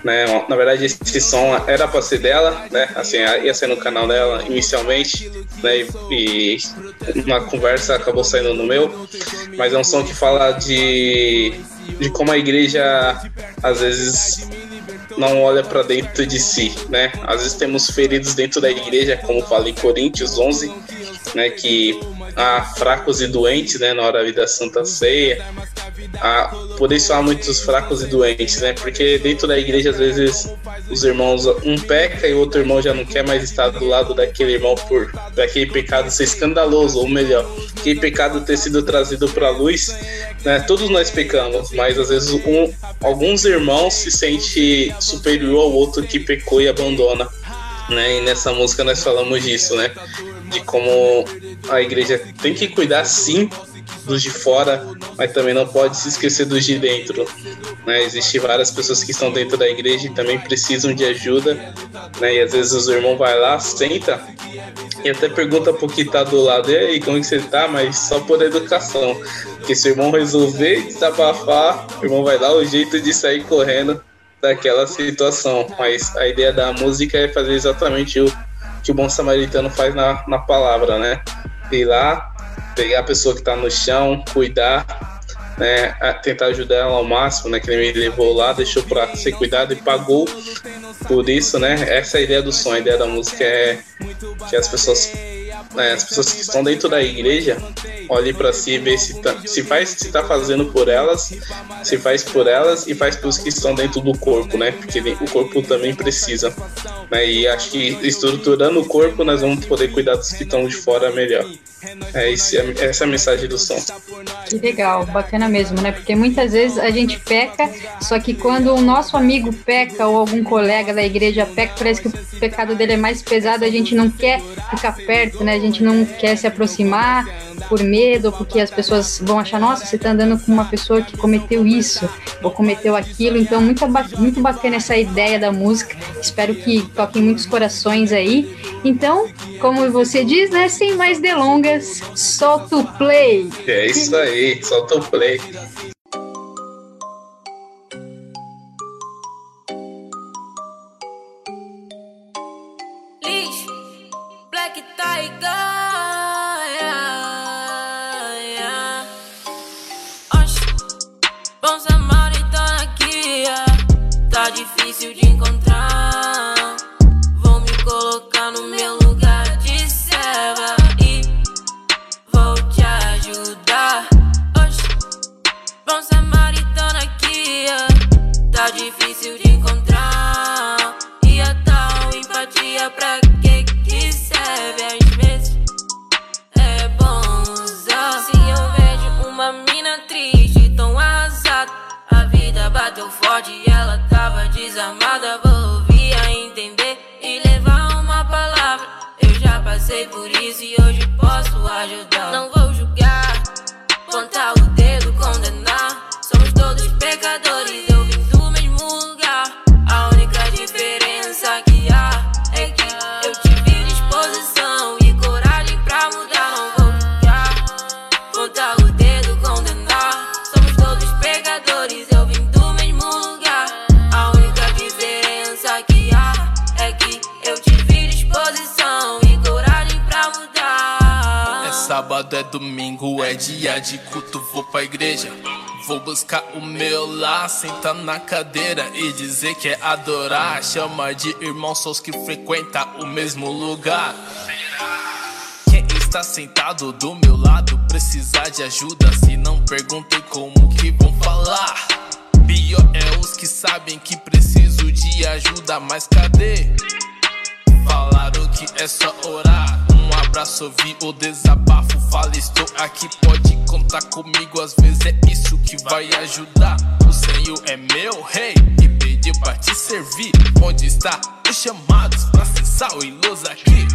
Né? Na verdade, esse som era pra ser dela, né? Assim, ia ser no canal dela inicialmente, né? E uma conversa acabou saindo no meu. Mas é um som que fala de, de como a igreja às vezes não olha para dentro de si, né? Às vezes temos feridos dentro da igreja, como fala em Coríntios 11, né? Que há fracos e doentes, né? Na hora da Santa Ceia. Há, por isso há muitos fracos e doentes, né? Porque dentro da igreja, às vezes, os irmãos, um peca e o outro irmão já não quer mais estar do lado daquele irmão por daquele pecado ser escandaloso, ou melhor, aquele pecado ter sido trazido para a luz, né? Todos nós pecamos, mas às vezes um, alguns irmãos se sente superior ao outro que pecou e abandona, né? E nessa música nós falamos disso, né? De como a igreja tem que cuidar sim dos de fora, mas também não pode se esquecer dos de dentro. Né? Existem várias pessoas que estão dentro da igreja e também precisam de ajuda, né? E às vezes os irmãos vai lá, senta e até pergunta pro que tá do lado, e aí, como que você tá? Mas só por educação. Porque se o irmão resolver desabafar, o irmão vai dar o jeito de sair correndo daquela situação. Mas a ideia da música é fazer exatamente o que o bom samaritano faz na, na palavra, né? Ir lá, pegar a pessoa que tá no chão, cuidar, né? Tentar ajudar ela ao máximo, né? Que ele me levou lá, deixou pra ser cuidado e pagou por isso, né? Essa é a ideia do som, a ideia da música é que as pessoas né, as pessoas que estão dentro da igreja olhem para si e ver se, tá, se faz se tá fazendo por elas, se faz por elas e faz pelos que estão dentro do corpo, né? Porque o corpo também precisa. Né? E acho que estruturando o corpo nós vamos poder cuidar dos que estão de fora melhor. É esse, essa é a mensagem do som. Que legal, bacana mesmo, né? Porque muitas vezes a gente peca, só que quando o nosso amigo peca ou algum colega da igreja peca, parece que o pecado dele é mais pesado, a gente não quer ficar perto, né? A gente não quer se aproximar por medo, porque as pessoas vão achar, nossa, você tá andando com uma pessoa que cometeu isso ou cometeu aquilo. Então, muito, muito bacana essa ideia da música. Espero que toque muitos corações aí. Então, como você diz, né? Sem mais delongas, solta o play. É isso aí, solta o play. O meu lá, sentar na cadeira e dizer que é adorar. Chama de irmão, só os que frequentam o mesmo lugar. Quem está sentado do meu lado precisa de ajuda. Se não perguntem como que vão falar. Pior é os que sabem que preciso de ajuda, mas cadê? Falaram que é só orar. Abraço, ouvir o desabafo. Fala, estou aqui, pode contar comigo. Às vezes é isso que vai ajudar. O Senhor é meu rei e pediu pra te servir. Onde está os chamados pra ser sal e luz aqui?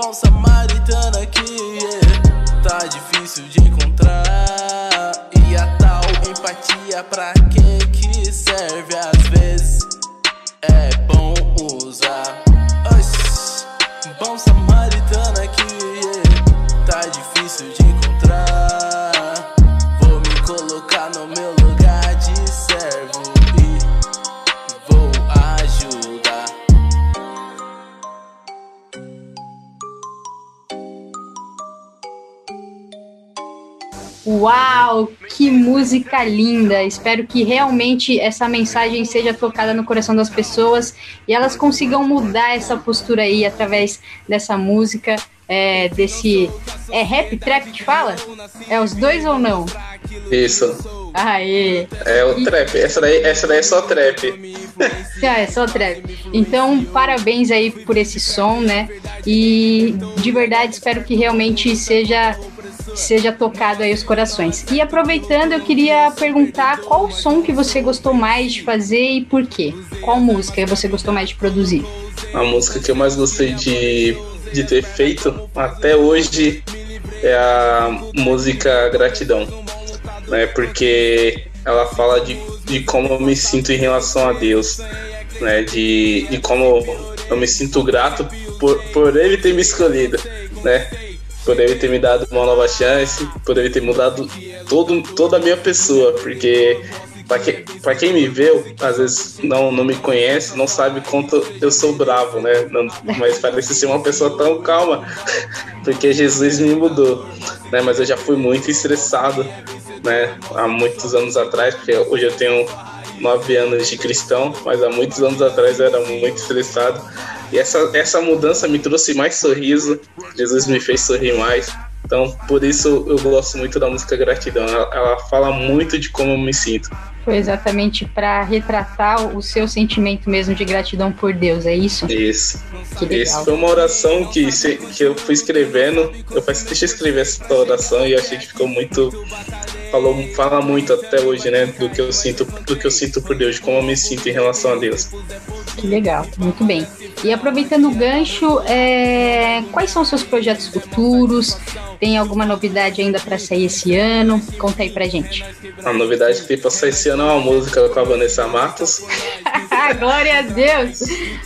Bom samaritano aqui, yeah. tá difícil de encontrar. E a tal empatia pra que que serve às vezes é bom usar. Oxi, bom samaritano Uau, que música linda! Espero que realmente essa mensagem seja tocada no coração das pessoas e elas consigam mudar essa postura aí através dessa música, é, desse. É rap trap que fala? É os dois ou não? Isso. Aê! É o trap. Essa daí, essa daí é só trap. Ah, é só trap. Então, parabéns aí por esse som, né? E de verdade espero que realmente seja seja tocado aí os corações. E aproveitando, eu queria perguntar qual som que você gostou mais de fazer e por quê? Qual música você gostou mais de produzir? A música que eu mais gostei de, de ter feito até hoje é a música Gratidão. Né? Porque ela fala de, de como eu me sinto em relação a Deus. Né? De, de como eu me sinto grato por, por ele ter me escolhido. Né? Ele ter me dado uma nova chance, ele ter mudado todo, toda a minha pessoa. Porque Pra, que, quem me vê, às vezes não, não me conhece, não sabe quanto eu sou bravo, né? Não, mas parece ser uma pessoa tão calma, porque Jesus me mudou, né? Mas eu já fui muito estressado, né? Há muitos anos atrás, porque hoje eu tenho nove anos de cristão, mas há muitos anos atrás eu era muito estressado. E essa, essa mudança me trouxe mais sorriso, Jesus me fez sorrir mais. Então, por isso eu gosto muito da música Gratidão. Ela, ela fala muito de como eu me sinto. Foi exatamente para retratar o seu sentimento mesmo de gratidão por Deus, é isso? Isso. Isso foi uma oração que, se, que eu fui escrevendo. Eu falei, deixa eu escrever essa oração e eu achei que ficou muito. Falou, fala muito até hoje, né? Do que eu sinto, do que eu sinto por Deus, de como eu me sinto em relação a Deus. Que legal, muito bem. E aproveitando o gancho, é... quais são os seus projetos futuros? Tem alguma novidade ainda para sair esse ano? Conta aí pra gente. A novidade que tem pra sair esse ano é uma música com a Vanessa Matos. Glória a Deus!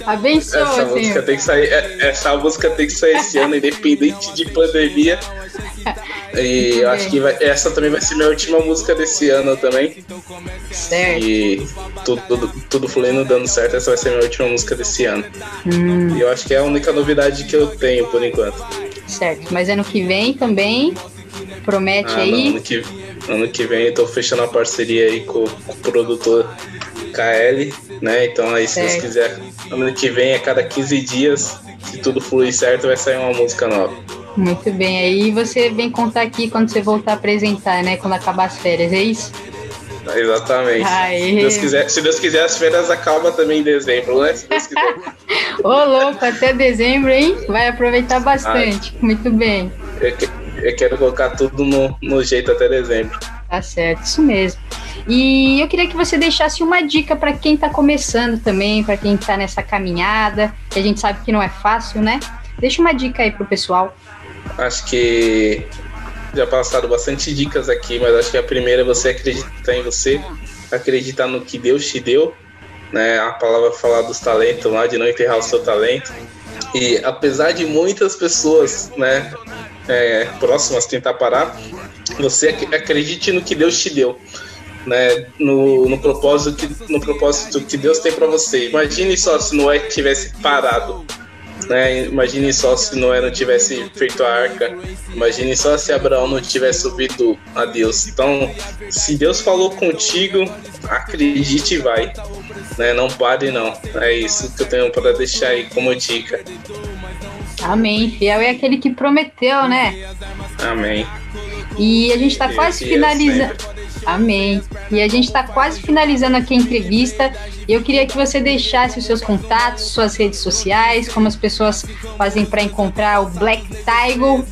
Abençoa, essa Senhor. música tem que sair, é, essa música tem que sair esse ano, independente de pandemia. E eu acho que vai- essa também vai ser minha última música desse ano também. Certo. E tudo, tudo, tudo fluindo, dando certo, essa vai ser minha última música desse ano. Hum, E eu acho que é a única novidade que eu tenho por enquanto. certo. Mas ano que vem também promete Ah, aí. ano, que, ano que vem eu tô fechando uma parceria aí com, com o produtor KL, né? Então aí se Deus Certo. quiser, ano que vem, a cada 15 dias, se tudo fluir certo, vai sair uma música nova. Muito bem. Aí você vem contar aqui quando você voltar a apresentar, né? Quando acabar as férias, é isso? Exatamente. Aê. Se Deus, quiser, se Deus quiser, as feiras acabam também em dezembro, né? Se Deus quiser. Ô, louco, até dezembro, hein? Vai aproveitar bastante. Muito bem. Eu, eu quero colocar tudo no, no jeito até dezembro. Tá certo, isso mesmo. E eu queria que você deixasse uma dica para quem tá começando também, para quem tá nessa caminhada, que a gente sabe que não é fácil, né? Deixa uma dica aí pro pessoal. Acho que já passaram bastante dicas aqui, mas acho que a primeira é você acreditar em você, acreditar no que Deus te deu, né? A palavra fala dos talentos lá, de não enterrar o seu talento. E apesar de muitas pessoas, né, é, próximas tentar parar, você ac- acredite no que Deus te deu. Né, no, no, propósito que, no propósito que Deus tem para você. Imagine só se Noé tivesse parado né? Imagine só se Noé não tivesse feito a arca. Imagine só se Abraão não tivesse ouvido a Deus. Então, se Deus falou contigo, acredite e vai. Né? Não pare, não. É isso que eu tenho para deixar aí como dica. Amém. Fiel é aquele que prometeu, né? Amém. E a gente tá Fiel, quase fiel finalizando. Amém. E a gente tá quase finalizando aqui a entrevista. Eu queria que você deixasse os seus contatos, suas redes sociais, como as pessoas fazem para encontrar o Black Tiger,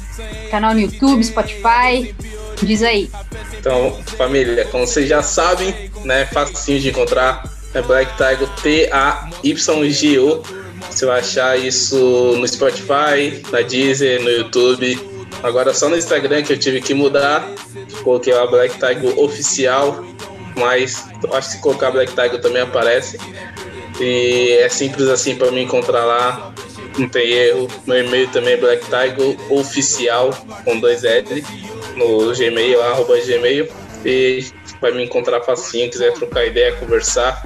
canal no YouTube, Spotify. Diz aí. Então, família, como vocês já sabem, né? Facinho de encontrar. É Black Tiger T-A-Y-G-O. Você vai achar isso no Spotify, na Deezer, no YouTube. Agora só no Instagram que eu tive que mudar. Coloquei lá Black Tiger Oficial. Mas acho que se colocar Black Tiger também aparece. E é simples assim para me encontrar lá. Não tem erro. Meu e-mail também é Black Tiger Oficial com dois L no Gmail, arroba Gmail. E vai me encontrar facinho, quiser trocar ideia, conversar.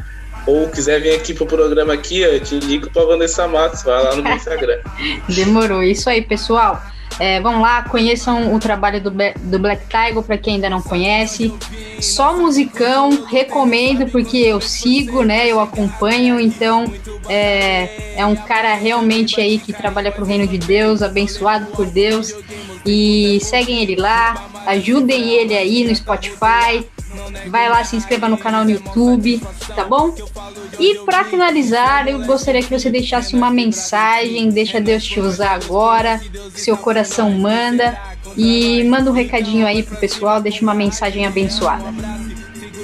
Ou quiser vir aqui pro programa aqui, eu te indico pra Vanessa Matos, vai lá no meu Instagram. Demorou. Isso aí, pessoal. É, vão lá, conheçam o trabalho do, do Black Tiger para quem ainda não conhece. Só musicão, recomendo porque eu sigo, né? Eu acompanho, então é, é um cara realmente aí que trabalha pro reino de Deus, abençoado por Deus. E seguem ele lá, ajudem ele aí no Spotify. Vai lá, se inscreva no canal no YouTube, tá bom? E para finalizar, eu gostaria que você deixasse uma mensagem, deixa Deus te usar agora, seu coração manda e manda um recadinho aí pro pessoal, deixa uma mensagem abençoada.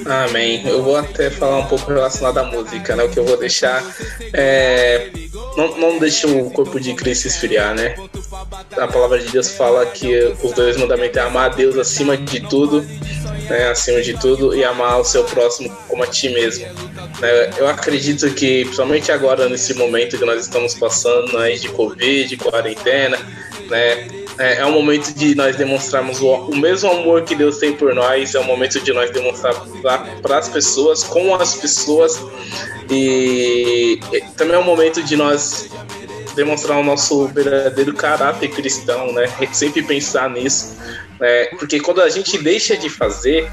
Amém. Eu vou até falar um pouco relacionado à música, né? O que eu vou deixar é. Não, não deixe o corpo de Cristo esfriar, né? A palavra de Deus fala que os dois mandamentos é amar a Deus acima de tudo, né? Acima de tudo, e amar o seu próximo como a ti mesmo. né? Eu acredito que, principalmente agora, nesse momento que nós estamos passando aí de Covid, de quarentena, né? é, é um momento de nós demonstrarmos o, o mesmo amor que Deus tem por nós, é um momento de nós demonstrar para as pessoas, com as pessoas, e, e também é um momento de nós demonstrar o nosso verdadeiro caráter cristão, né? Sempre pensar nisso, né? Porque quando a gente deixa de fazer,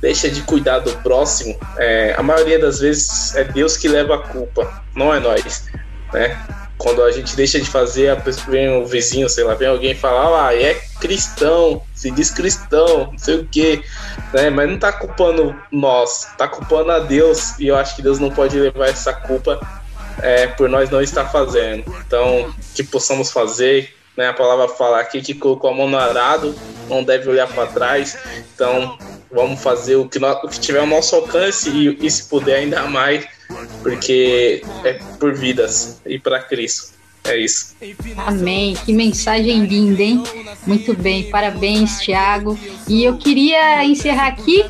deixa de cuidar do próximo, é, a maioria das vezes é Deus que leva a culpa, não é nós, né? Quando a gente deixa de fazer, a pessoa vem o vizinho, sei lá, vem alguém falar, ah, é cristão, se diz cristão, não sei o quê, né? Mas não tá culpando nós, tá culpando a Deus, e eu acho que Deus não pode levar essa culpa é, por nós não estar fazendo. Então, que possamos fazer, né? A palavra fala aqui que colocou a mão no arado, não deve olhar para trás. Então, vamos fazer o que, nós, o que tiver ao nosso alcance e, e se puder ainda mais porque é por vidas e para Cristo. É isso. Amém. Que mensagem linda, hein? Muito bem. Parabéns, Thiago. E eu queria encerrar aqui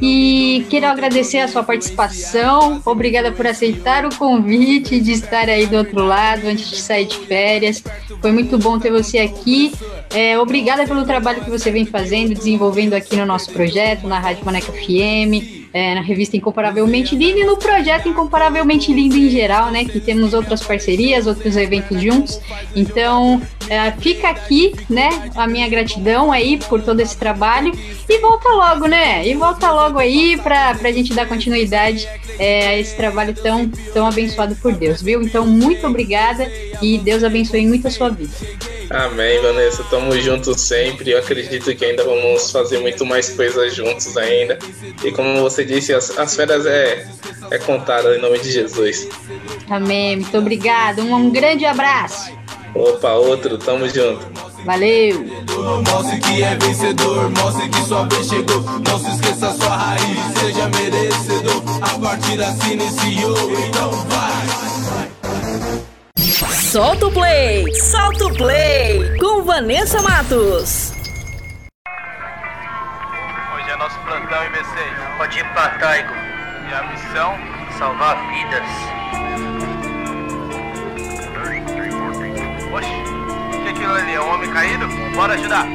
e quero agradecer a sua participação. Obrigada por aceitar o convite de estar aí do outro lado antes de sair de férias. Foi muito bom ter você aqui. É, obrigada pelo trabalho que você vem fazendo, desenvolvendo aqui no nosso projeto, na Rádio Maneca FM é, na revista Incomparavelmente Lindo e no projeto Incomparavelmente Lindo em geral, né? Que temos outras parcerias, outros eventos juntos. Então, é, fica aqui, né? A minha gratidão aí por todo esse trabalho. E volta logo, né? E volta logo aí pra, pra gente dar continuidade é, a esse trabalho tão, tão abençoado por Deus, viu? Então, muito obrigada e Deus abençoe muito a sua vida. Amém, Vanessa. Tamo juntos sempre. Eu acredito que ainda vamos fazer muito mais coisas juntos ainda. E como você disse, as, as férias é, é contada em nome de Jesus. Amém. Muito obrigado. Um, um grande abraço. Opa, outro. Tamo junto. Valeu. Mostre que é vencedor, mostre que sua vez chegou. Não se esqueça sua raiz, seja merecedor. A partida se iniciou, então vai. Solta o play! Solta o play! Com Vanessa Matos. Hoje é nosso plantão V6. Pode ir pra Taigo. E a missão? Salvar vidas. Oxi, o que é aquilo ali? É um homem caído? Bora ajudar.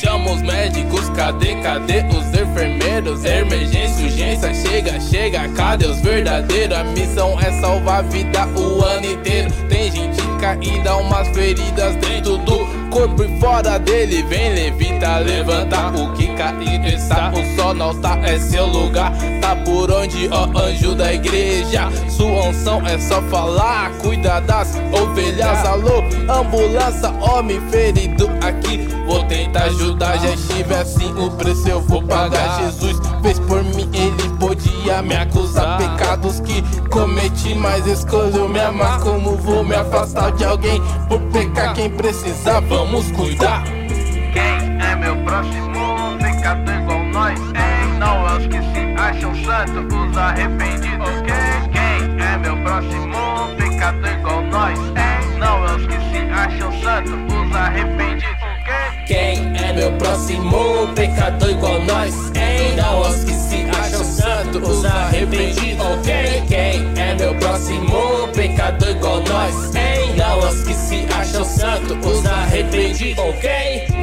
Chama os médicos, cadê, cadê os enfermeiros? Emergência, urgência, chega, chega, cadê os verdadeiros? A missão é salvar vida o ano inteiro. Tem gente caída, umas feridas dentro do corpo e fora dele. Vem, levita, levanta o que cair está. O sol não tá, é seu lugar. Tá por onde, ó, anjo da igreja. Sua unção é só falar. Cuida das ovelhas, alô, ambulância, homem ferido aqui. Vou tentar ajudar, já estive assim. O preço eu vou pagar. Jesus fez por mim, ele podia me acusar. Pecados que cometi, mas escolheu me amar. Como vou me afastar de alguém por pecar quem precisar? Vamos cuidar. Quem é meu próximo pecador igual nós? Hein? Não é os que se acham santos, os arrependidos. Quem? Quem é meu próximo pecador igual nós? Hein? Não é os que se acham santos, os arrependidos. Quem é meu próximo pecador igual nós? Hein? Não os que se acham santos, os arrependidos. Ok? Quem é meu próximo pecador igual nós? Hein? Não os que se acham santos, os arrependidos. Ok?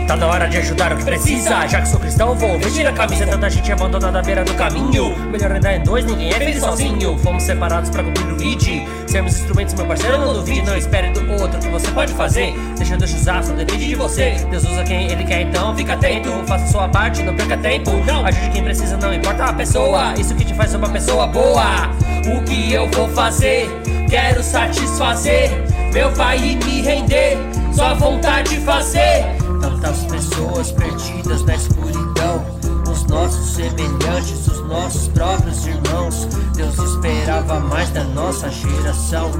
Tá na hora de ajudar o que precisa. Já que sou cristão, vou vestir a camisa. Tanta gente abandonada à beira do caminho. Melhor andar em dois, ninguém é feliz sozinho. Fomos separados pra cumprir o ID. Sermos instrumentos, meu parceiro, não duvide. Não espere do outro que você pode fazer. Deixa Deus usar, só depende de você. Deus usa quem ele quer, então fica atento. Faça sua parte, não perca tempo. Ajude quem precisa, não importa a pessoa. Isso que te faz uma pessoa boa. O que eu vou fazer? Quero satisfazer meu pai e me render. Só vontade de fazer. Tantas pessoas perdidas na escuridão. Os nossos semelhantes, os nossos próprios irmãos. Deus esperava mais da nossa geração.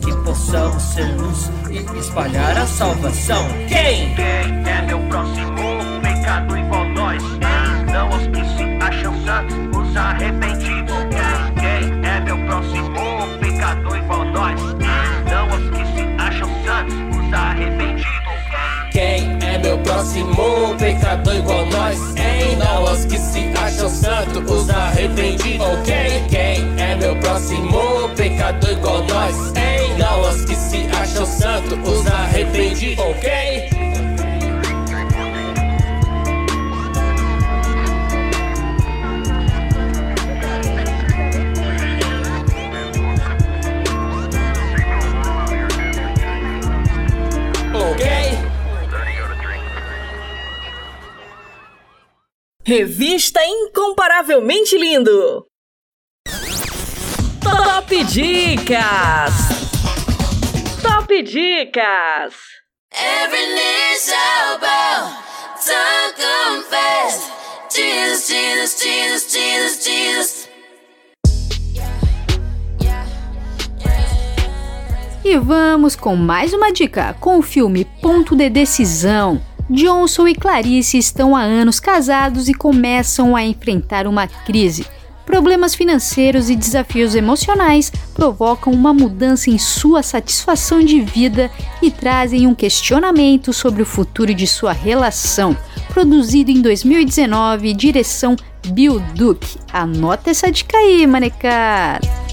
Que possamos ser luz e espalhar a salvação. Quem? Quem é meu próximo pecador igual nós? Hein? Não os que se acham santos, os arrependidos. Quem? É meu próximo pecador igual nós? Não os que se acham santos, os arrependidos. Quem é meu próximo pecador igual nós? Hein? Não os que se acham santos, os arrependidos. Ok? Quem é meu próximo pecador igual nós? Hein? Não os que se acham santos, os arrependidos. Ok? Revista Incomparavelmente Lindo. Top Dicas. Top Dicas. Every knee shall bow, tongue confess. Jesus, Jesus, Jesus, Jesus, Jesus. E vamos com mais uma dica com o filme Ponto de Decisão. Johnson e Clarice estão há anos casados e começam a enfrentar uma crise. Problemas financeiros e desafios emocionais provocam uma mudança em sua satisfação de vida e trazem um questionamento sobre o futuro de sua relação. Produzido em 2019, direção Bill Duke. Anota essa dica aí, manecada!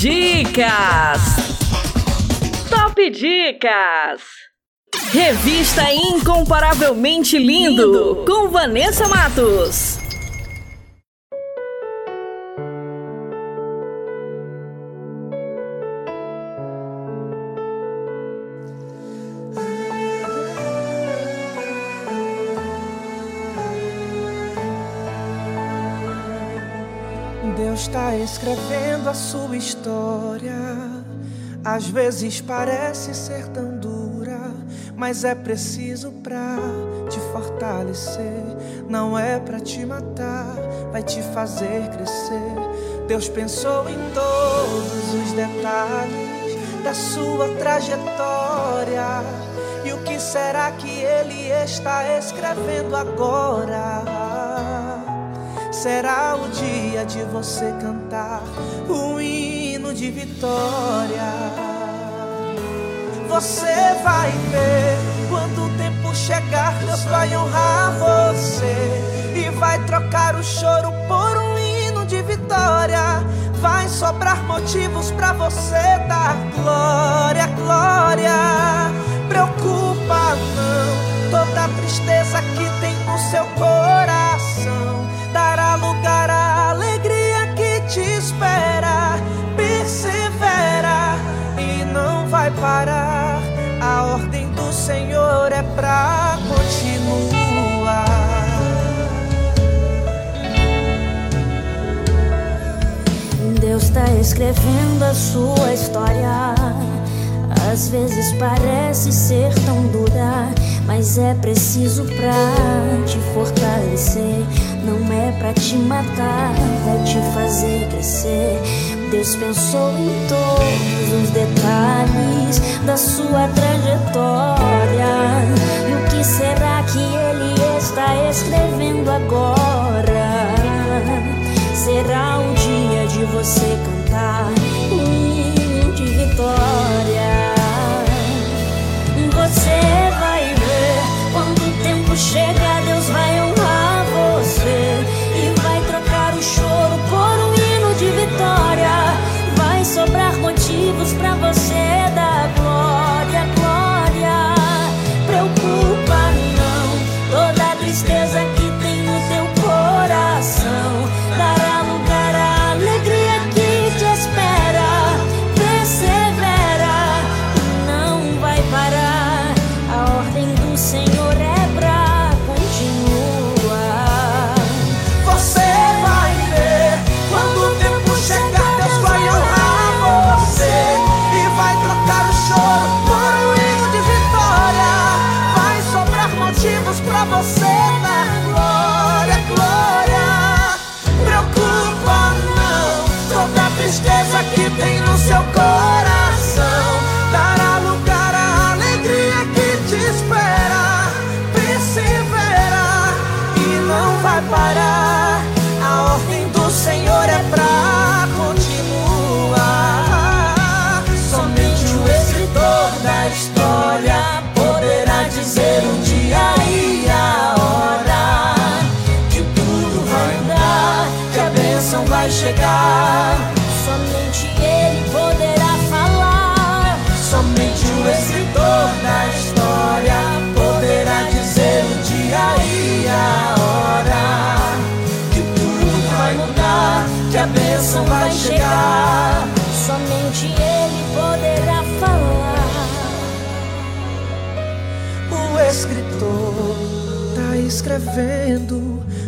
Dicas! Top Dicas! Revista Incomparavelmente Lindo, com Vanessa Matos. Deus está escrevendo a sua história. Às vezes parece ser tão dura, mas é preciso pra te fortalecer. Não é pra te matar, vai te fazer crescer. Deus pensou em todos os detalhes da sua trajetória. E o que será que ele está escrevendo agora? Será o dia de você cantar um hino de vitória. Você vai ver quando o tempo chegar, Deus vai honrar você e vai trocar o choro por um hino de vitória. Vai sobrar motivos para você dar glória, glória. Preocupa não, toda tristeza que tem no seu coração lugar à alegria que te espera. Persevera e não vai parar. A ordem do Senhor é pra continuar. Deus está escrevendo a sua história. Às vezes parece ser tão dura, mas é preciso pra te fortalecer. Não é pra te matar, vai te fazer crescer. Deus pensou em todos os detalhes da sua trajetória. E o que será que Ele está escrevendo agora? Será o dia de você cantar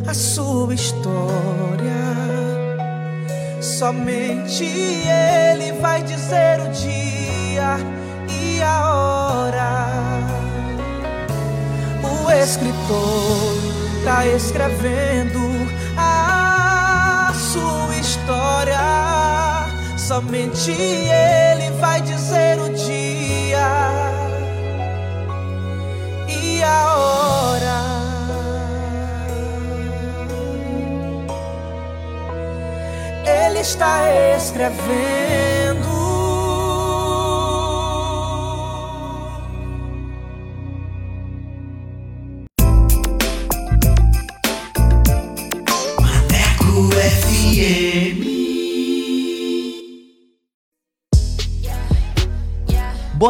a sua história. Somente ele vai dizer o dia e a hora. O escritor tá escrevendo a sua história. Somente ele vai dizer o está escrevendo.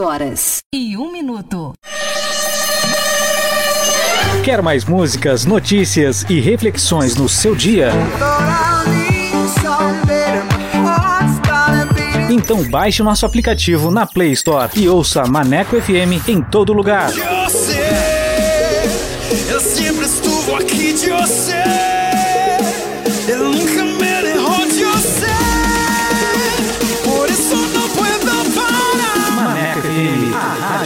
Horas e 1 minuto. Quer mais músicas, notícias e reflexões no seu dia? Então baixe o nosso aplicativo na Play Store e ouça Maneco FM em todo lugar. Eu sempre estuvo aqui de você. Eu nunca me de você.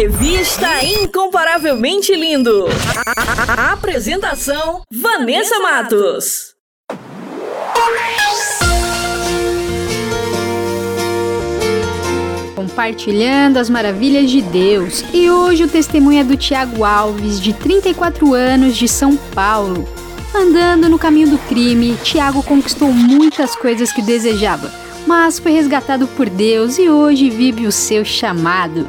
Revista Incomparavelmente Lindo. A, apresentação: Vanessa Matos. Compartilhando as maravilhas de Deus. E hoje o testemunho é do Tiago Alves, de 34 anos, de São Paulo. Andando no caminho do crime, Tiago conquistou muitas coisas que desejava, mas foi resgatado por Deus e hoje vive o seu chamado.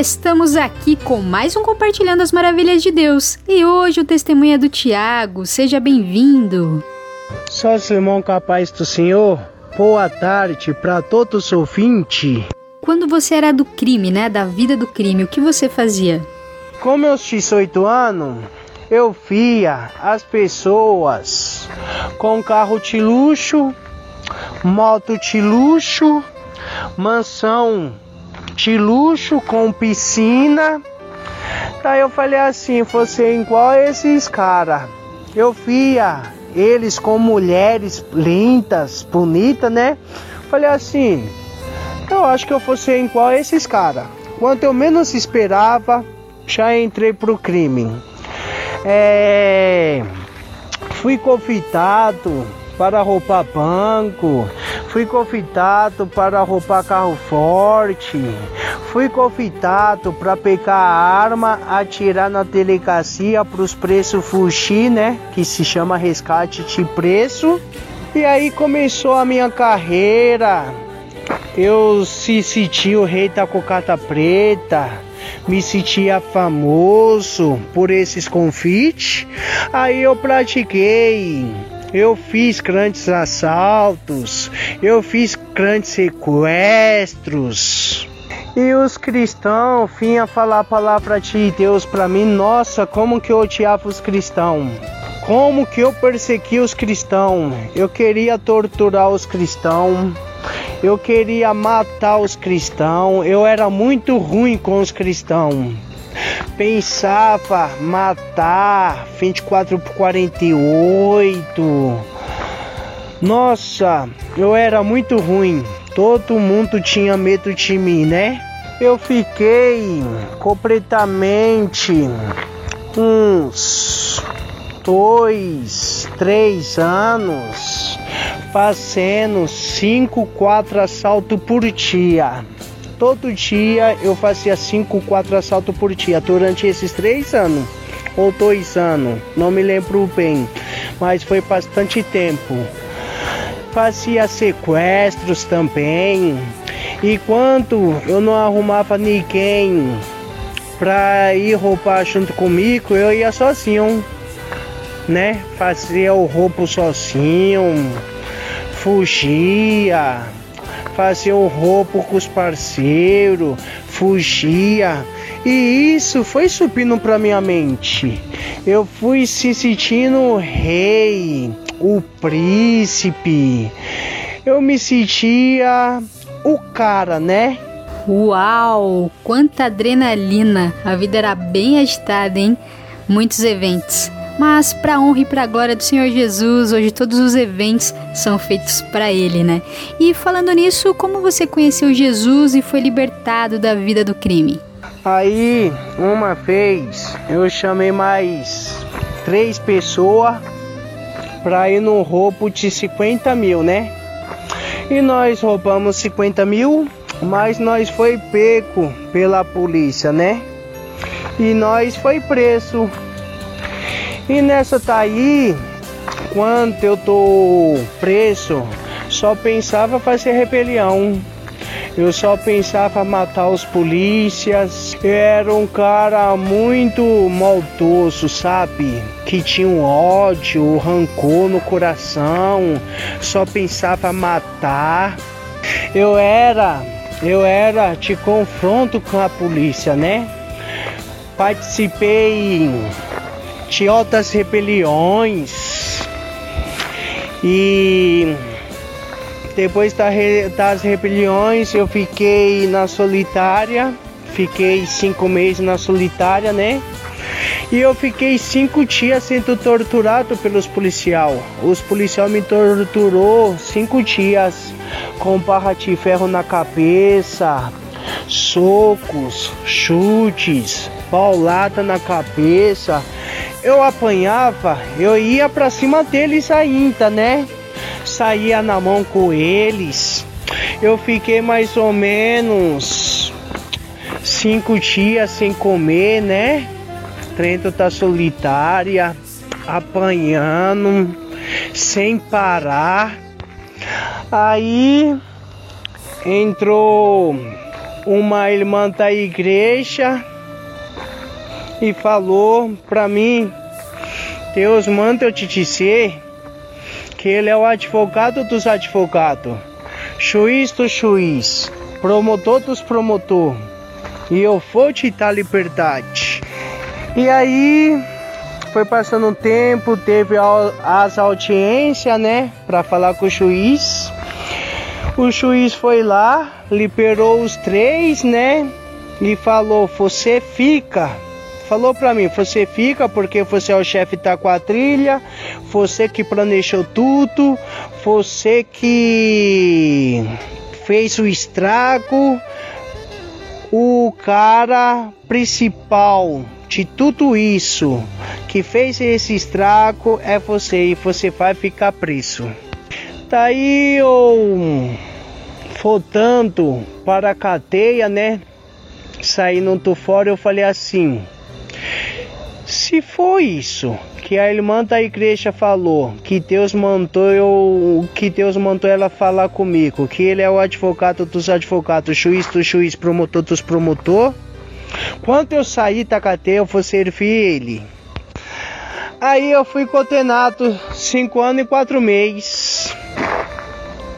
Estamos aqui com mais um Compartilhando as Maravilhas de Deus. E hoje o testemunho é do Tiago. Seja bem-vindo. Só irmão capaz do Senhor, boa tarde para todos os ouvintes. Quando você era do crime, né? Da vida do crime, o que você fazia? Com meus 18 anos, eu via as pessoas com carro de luxo, moto de luxo, mansão de luxo com piscina. Daí eu falei assim, você igual esses caras. Eu via eles com mulheres lindas, bonitas, né? Falei assim, Eu acho que eu fosse igual esses caras. Quanto eu menos esperava, já entrei pro crime. É... Fui confitado para roubar banco, fui confitado para roubar carro forte, fui confitado para pegar arma, atirar na delegacia para os preços fugir, né? Que se chama resgate de preço. E aí começou a minha carreira. Eu se senti o rei da cocata preta me sentia famoso por esses confites. Aí eu pratiquei eu fiz grandes assaltos, eu fiz grandes sequestros. E os cristãos vinham falar a palavra de Deus para mim. Nossa, como que eu odiava os cristãos. Como que eu persegui os cristãos. Eu queria torturar os cristãos. Eu queria matar os cristãos. Eu era muito ruim com os cristãos pensava matar 24 por 48. Nossa, eu era muito ruim. Todo mundo tinha medo de mim, né? Eu fiquei completamente uns dois, três anos fazendo cinco, quatro assaltos por dia todo dia eu fazia 5, 4 assaltos por dia durante esses três anos ou dois anos, não me lembro bem, mas foi bastante tempo. Fazia sequestros também, e quando eu não arrumava ninguém pra ir roubar junto comigo, eu ia sozinho, né? Fazia o roubo sozinho, fugia fazia o roubo com os parceiros, fugia. E isso foi subindo pra minha mente. Eu fui se sentindo rei, o príncipe. Eu me sentia o cara, né? Uau, quanta adrenalina! A vida era bem agitada, hein? Muitos eventos. Mas para honra e para glória do Senhor Jesus, hoje todos os eventos são feitos para ele, né? E falando nisso, como você conheceu Jesus e foi libertado da vida do crime? Aí, uma vez, eu chamei mais três pessoas para ir no roubo de 50 mil, né? E nós roubamos 50 mil, mas nós foi pego pela polícia, né? E nós foi preso e nessa tá aí, quando eu tô preso, só pensava fazer rebelião. Eu só pensava matar os polícias. Eu era um cara muito maldoso, sabe? Que tinha um ódio, um rancor no coração. Só pensava matar. Eu era, eu era de confronto com a polícia, né? Participei tinha outras rebeliões e depois das rebeliões eu fiquei na solitária, fiquei cinco meses na solitária, né? E eu fiquei cinco dias sendo torturado pelos policial. Os policial me torturou cinco dias com barra de ferro na cabeça, socos, chutes, paulada na cabeça eu apanhava, eu ia pra cima deles ainda, né? Saía na mão com eles. Eu fiquei mais ou menos cinco dias sem comer, né? Trento tá solitária, apanhando, sem parar. Aí entrou uma irmã da igreja e falou para mim: Deus manda eu te dizer que Ele é o advogado dos advogados, juiz do juiz, promotor dos promotor, e eu vou te dar liberdade. E aí foi passando um tempo, teve as audiências, né, para falar com o juiz. O juiz foi lá, liberou os três, né, e falou: Você fica falou para mim, você fica porque você é o chefe da quadrilha, você que planejou tudo, você que fez o estrago, o cara principal de tudo isso que fez esse estrago é você e você vai ficar preso. Daí eu voltando para a cadeia, né? Saindo fora, eu falei assim: se foi isso que a irmã da igreja falou, que Deus mandou eu, que Deus mandou ela falar comigo, que ele é o advogado dos advogados, juiz do juiz, promotor dos promotor. Quando eu saí da cadeia, eu vou servir ele. Aí eu fui condenado cinco anos e quatro meses.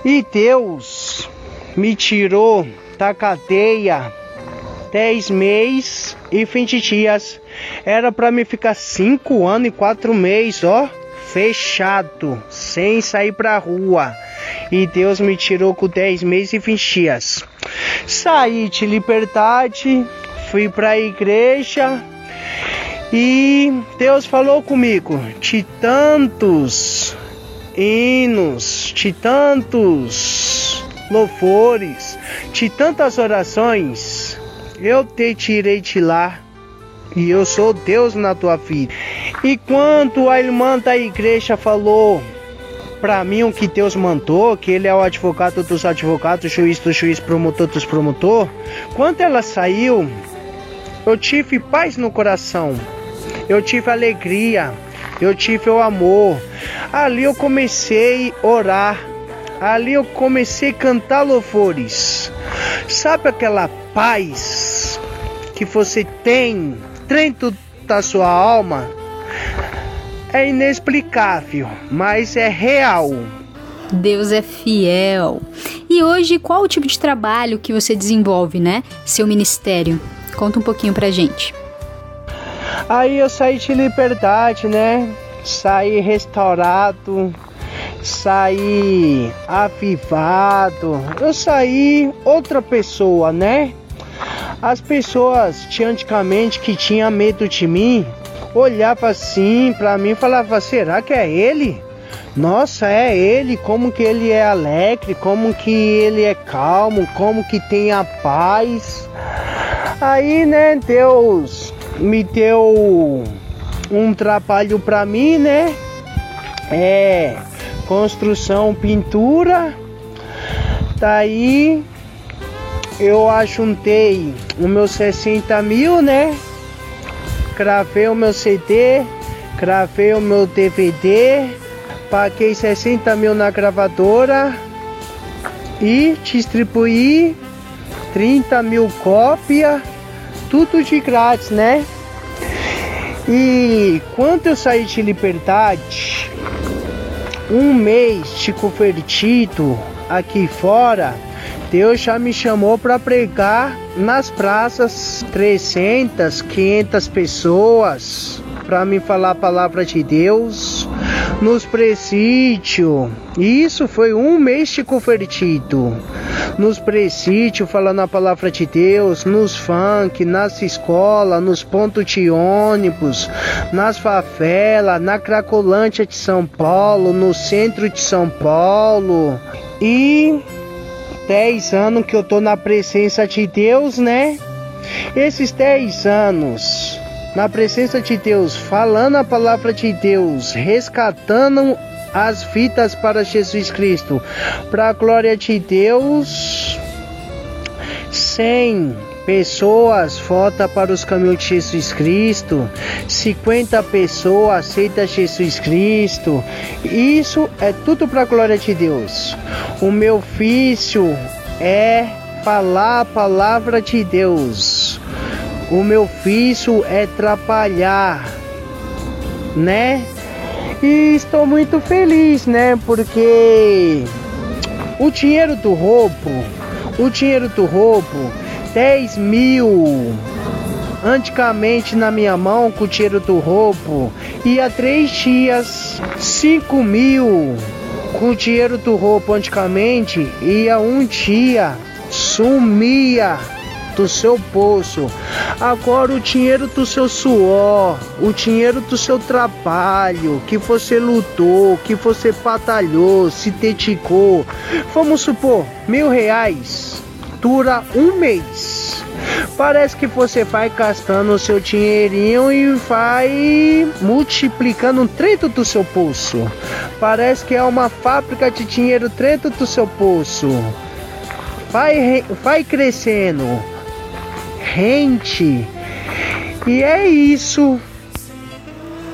E Deus me tirou da cadeia dez meses e 20 dias. Era para me ficar cinco anos e quatro meses, ó, fechado, sem sair pra rua. E Deus me tirou com 10 meses e 20 dias. Saí de liberdade, fui pra igreja e Deus falou comigo de tantos hinos, de tantos louvores, de tantas orações eu te tirei de lá e eu sou Deus na tua vida. E quando a irmã da igreja falou para mim o que Deus mandou, que ele é o advogado dos advogados, juiz dos juiz, promotor dos promotor, quando ela saiu, eu tive paz no coração. Eu tive alegria, eu tive o amor. Ali eu comecei a orar. Ali eu comecei a cantar louvores. Sabe aquela paz que você tem dentro da sua alma é inexplicável, mas é real. Deus é fiel. E hoje, qual o tipo de trabalho que você desenvolve, né? Seu ministério? Conta um pouquinho pra gente. Aí eu saí de liberdade, né? Saí restaurado, saí avivado, eu saí outra pessoa, né? As pessoas de antigamente que tinham medo de mim, olhava assim para mim e falava: será que é ele? Nossa, é ele, como que ele é alegre, como que ele é calmo, como que tem a paz. Aí, né, Deus me deu um trabalho para mim, né? É construção, pintura. Daí eu ajuntei os meus 60 mil, né? Cravei o meu CD, cravei o meu DVD, paguei 60 mil na gravadora e distribuí 30 mil cópias, tudo de grátis, né? E quando eu saí de liberdade, um mês de convertido aqui fora, Deus já me chamou para pregar nas praças 300, 500 pessoas para me falar a palavra de Deus nos presídios. Isso foi um mês de convertido. Nos presídios, falando a palavra de Deus, nos funk, nas escolas, nos pontos de ônibus, nas favelas, na Cracolândia de São Paulo, no centro de São Paulo. E 10 anos que eu tô na presença de Deus, né? Esses 10 anos na presença de Deus, falando a palavra de Deus, resgatando as vidas para Jesus Cristo, para a glória de Deus, sem pessoas volta para os caminhos de Jesus Cristo, 50 pessoas aceita Jesus Cristo. Isso é tudo para a glória de Deus. O meu ofício é falar a palavra de Deus. O meu ofício é trabalhar, né? E estou muito feliz, né? Porque o dinheiro do roubo, o dinheiro do roubo, 10 mil antigamente na minha mão com o dinheiro do roubo e há três dias 5 mil com o dinheiro do roubo antigamente e há um dia sumia do seu bolso. Agora o dinheiro do seu suor, o dinheiro do seu trabalho, que você lutou, que você batalhou, se dedicou. Vamos supor, mil reais dura um mês. Parece que você vai gastando o seu dinheirinho e vai multiplicando dentro do seu pulso. Parece que é uma fábrica de dinheiro dentro do seu pulso. Vai, vai crescendo. Rente. E é isso.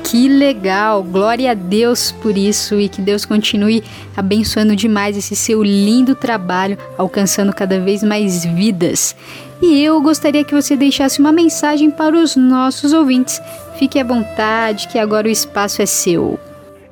Que legal! Glória a Deus por isso e que Deus continue abençoando demais esse seu lindo trabalho, alcançando cada vez mais vidas. E eu gostaria que você deixasse uma mensagem para os nossos ouvintes. Fique à vontade, que agora o espaço é seu.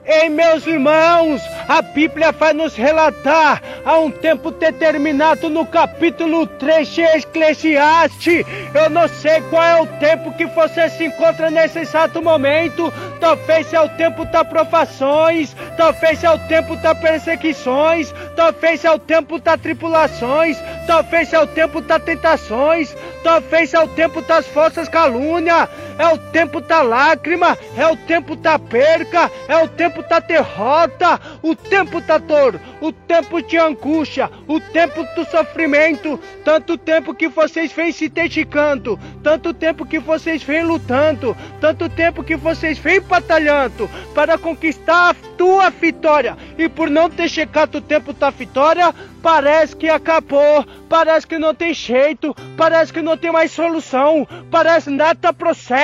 Ei, meus irmãos, a Bíblia vai nos relatar há um tempo determinado no capítulo 3 de Eclesiastes. Eu não sei qual é o tempo que você se encontra nesse exato momento. Talvez é o tempo das provações, talvez é o tempo das perseguições, talvez é o tempo das tripulações, talvez é o tempo das tentações, talvez é o tempo das falsas calúnias, é o tempo da lágrima, é o tempo da perca, é o tempo da derrota, o tempo da dor, o tempo de angústia, o tempo do sofrimento, tanto tempo que vocês vêm se dedicando, tanto tempo que vocês vêm lutando, tanto tempo que vocês vêm batalhando para conquistar a tua vitória, e por não ter chegado o tempo da vitória, parece que acabou, parece que não tem jeito, parece que não tem mais solução, parece nada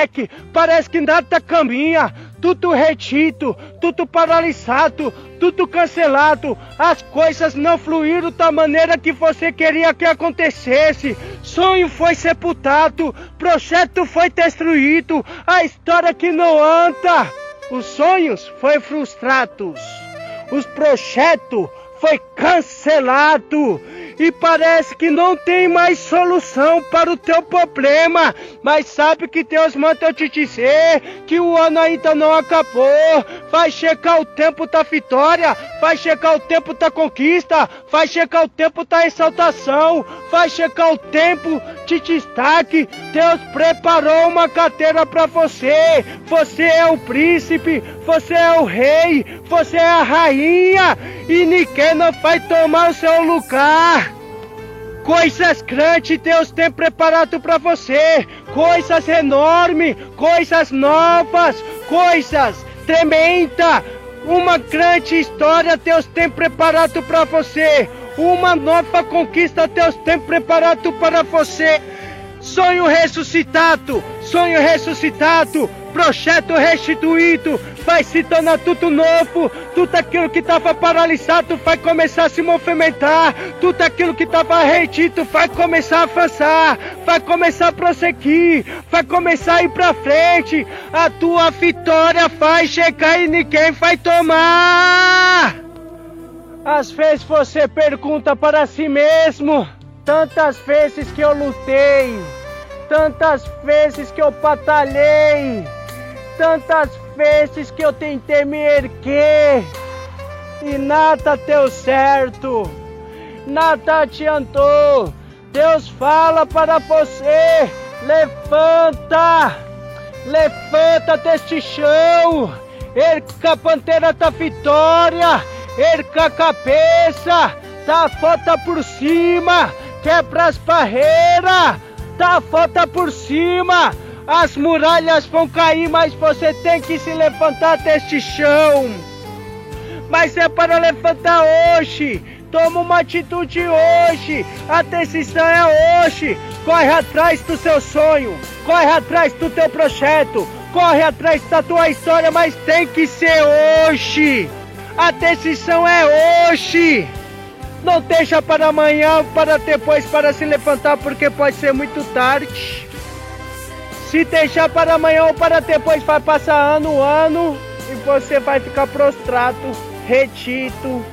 prossegue, parece que nada caminha, tudo retido, tudo paralisado, tudo cancelado, as coisas não fluíram da maneira que você queria que acontecesse. Sonho foi sepultado, projeto foi destruído, a história que não anda. Os sonhos foi frustrados, os projetos foi cancelado e parece que não tem mais solução para o teu problema. Mas sabe que Deus manda te dizer que o ano ainda não acabou. Vai chegar o tempo da vitória, vai chegar o tempo da conquista, vai chegar o tempo da exaltação, vai chegar o tempo de destaque. Deus preparou uma cadeira para você. Você é o príncipe, você é o rei, você é a rainha e ninguém não vai tomar o seu lugar. Coisas grandes Deus tem preparado para você, coisas enormes, coisas novas, coisas tremendas. Uma grande história Deus tem preparado para você, uma nova conquista Deus tem preparado para você. Sonho ressuscitado, sonho ressuscitado, projeto restituído, vai se tornar tudo novo, tudo aquilo que estava paralisado vai começar a se movimentar, tudo aquilo que estava retido vai começar a avançar, vai começar a prosseguir, vai começar a ir para frente, a tua vitória vai chegar e ninguém vai tomar. Às vezes você pergunta para si mesmo, tantas vezes que eu lutei, tantas vezes que eu batalhei, tantas vezes que eu tentei me erguer e nada deu certo, nada adiantou. Deus fala para você: levanta, levanta deste chão, erga a bandeira da vitória, erga a cabeça, dá a foto por cima, quebra as barreiras, dá a foto por cima. As muralhas vão cair, mas você tem que se levantar deste chão. Mas é para levantar hoje. Toma uma atitude hoje. A decisão é hoje. Corre atrás do seu sonho. Corre atrás do teu projeto. Corre atrás da tua história, mas tem que ser hoje. A decisão é hoje. Não deixa para amanhã, para depois, para se levantar, porque pode ser muito tarde. Se deixar para amanhã ou para depois, vai passar ano, ano e você vai ficar prostrado, retido.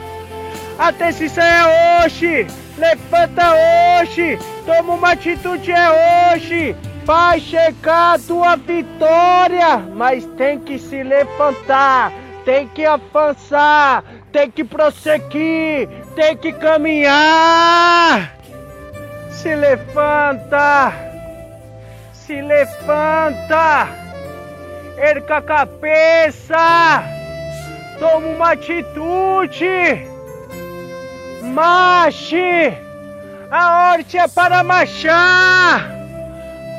A decisão é hoje. Levanta hoje. Toma uma atitude é hoje. Vai chegar a tua vitória, mas tem que se levantar, tem que avançar, tem que prosseguir, tem que caminhar. Se levanta! Se levanta! Erca a cabeça! Toma uma atitude! Marche! A horte é para marchar!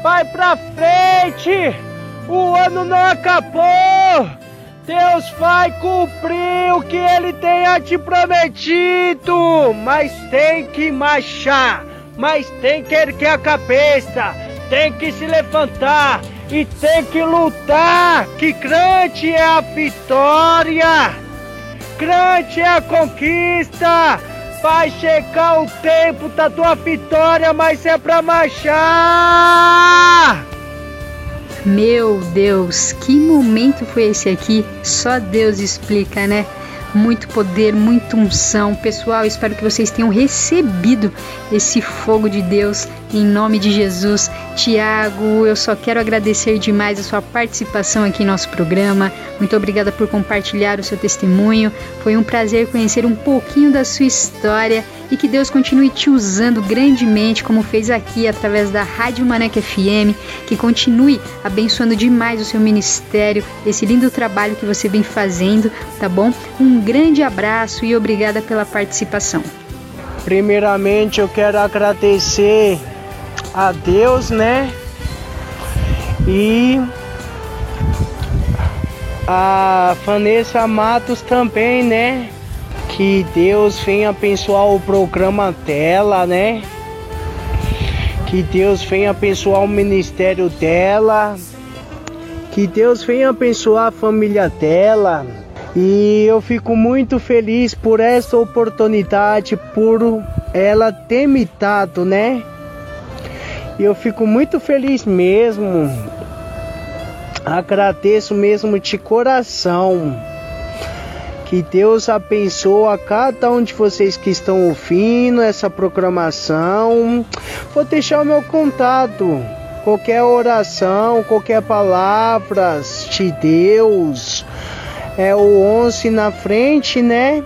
Vai pra frente! O ano não acabou! Deus vai cumprir o que Ele tenha te prometido! Mas tem que marchar! Mas tem que erguer a cabeça! Tem que se levantar! E tem que lutar! Que grande é a vitória! Grande é a conquista! Vai chegar o tempo da tua vitória, mas é pra marchar! Meu Deus, que momento foi esse aqui? Só Deus explica, né? Muito poder, muita unção. Pessoal, espero que vocês tenham recebido esse fogo de Deus em nome de Jesus. Tiago, eu só quero agradecer demais a sua participação aqui em nosso programa. Muito obrigada por compartilhar o seu testemunho. Foi um prazer conhecer um pouquinho da sua história e que Deus continue te usando grandemente, como fez aqui através da Rádio Maneca FM, que continue abençoando demais o seu ministério, esse lindo trabalho que você vem fazendo, tá bom? Um grande abraço e obrigada pela participação. Primeiramente eu quero agradecer a Deus, né? E a Vanessa Matos também, né? Que Deus venha abençoar o programa dela, né? Que Deus venha abençoar o ministério dela. Que Deus venha abençoar a família dela. E eu fico muito feliz por essa oportunidade, por ela ter me dado, né? E eu fico muito feliz mesmo. Agradeço mesmo de coração. Que Deus abençoe a cada um de vocês que estão ouvindo essa programação. Vou deixar o meu contato. Qualquer oração, qualquer palavra de Deus. É o 11 na frente, né?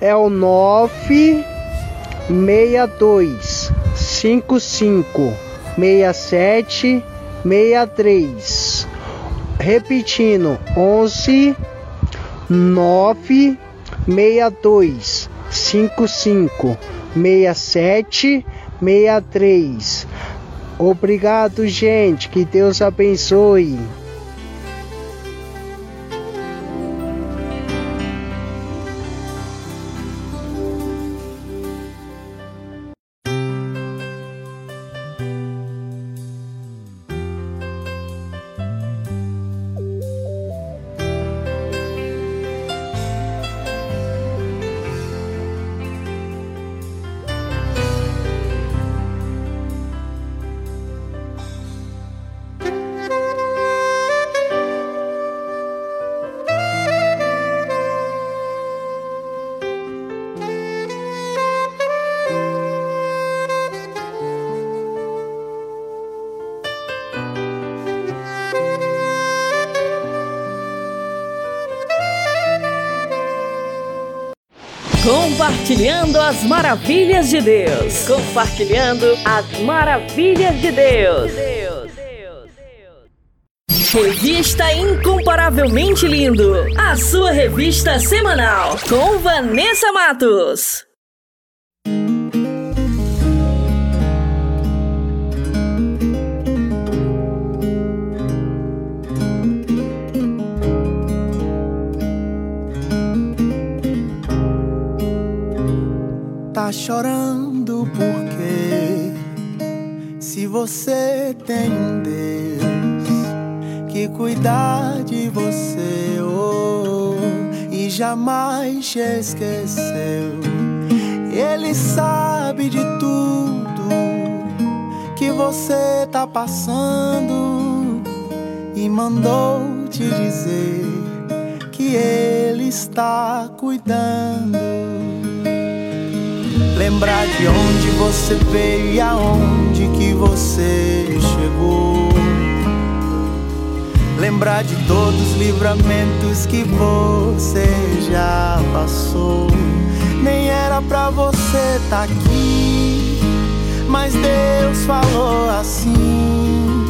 É o 962 55 67 63. Repetindo, 11 9 62 55 67 63. Obrigado, gente. Que Deus abençoe. As maravilhas de Deus. Compartilhando as maravilhas de Deus. Revista Incomparavelmente Lindo. A sua revista semanal. Com Vanessa Matos. Chorando porque se você tem um Deus que cuidar de você oh, e jamais te esqueceu, Ele sabe de tudo que você tá passando e mandou te dizer que Ele está cuidando. Lembrar de onde você veio e aonde que você chegou. Lembrar de todos os livramentos que você já passou. Nem era pra você tá aqui, Mas Deus falou assim: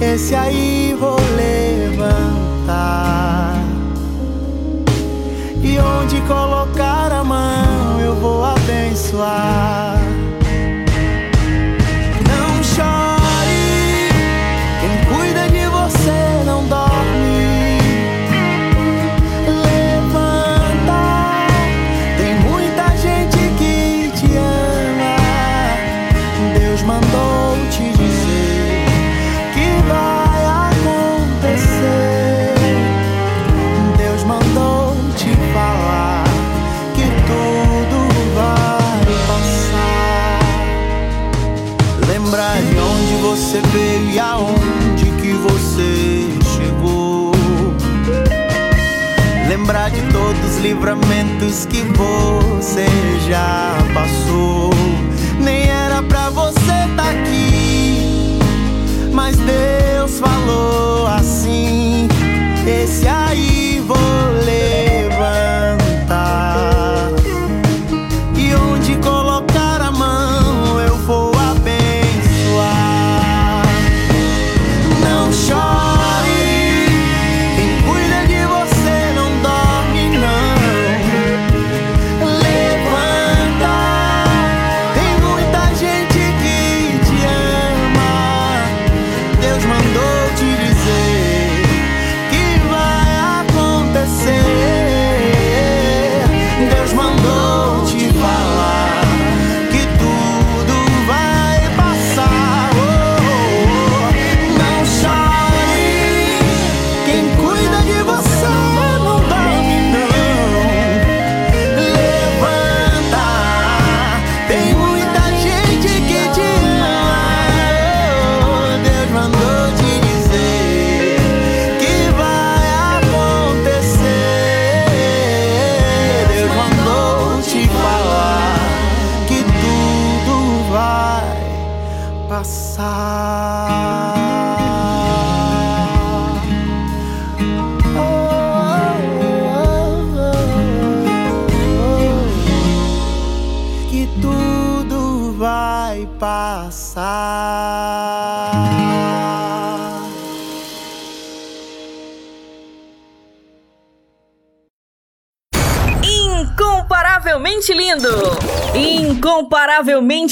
Esse aí vou levantar. E onde colocar a mão eu vou abençoar.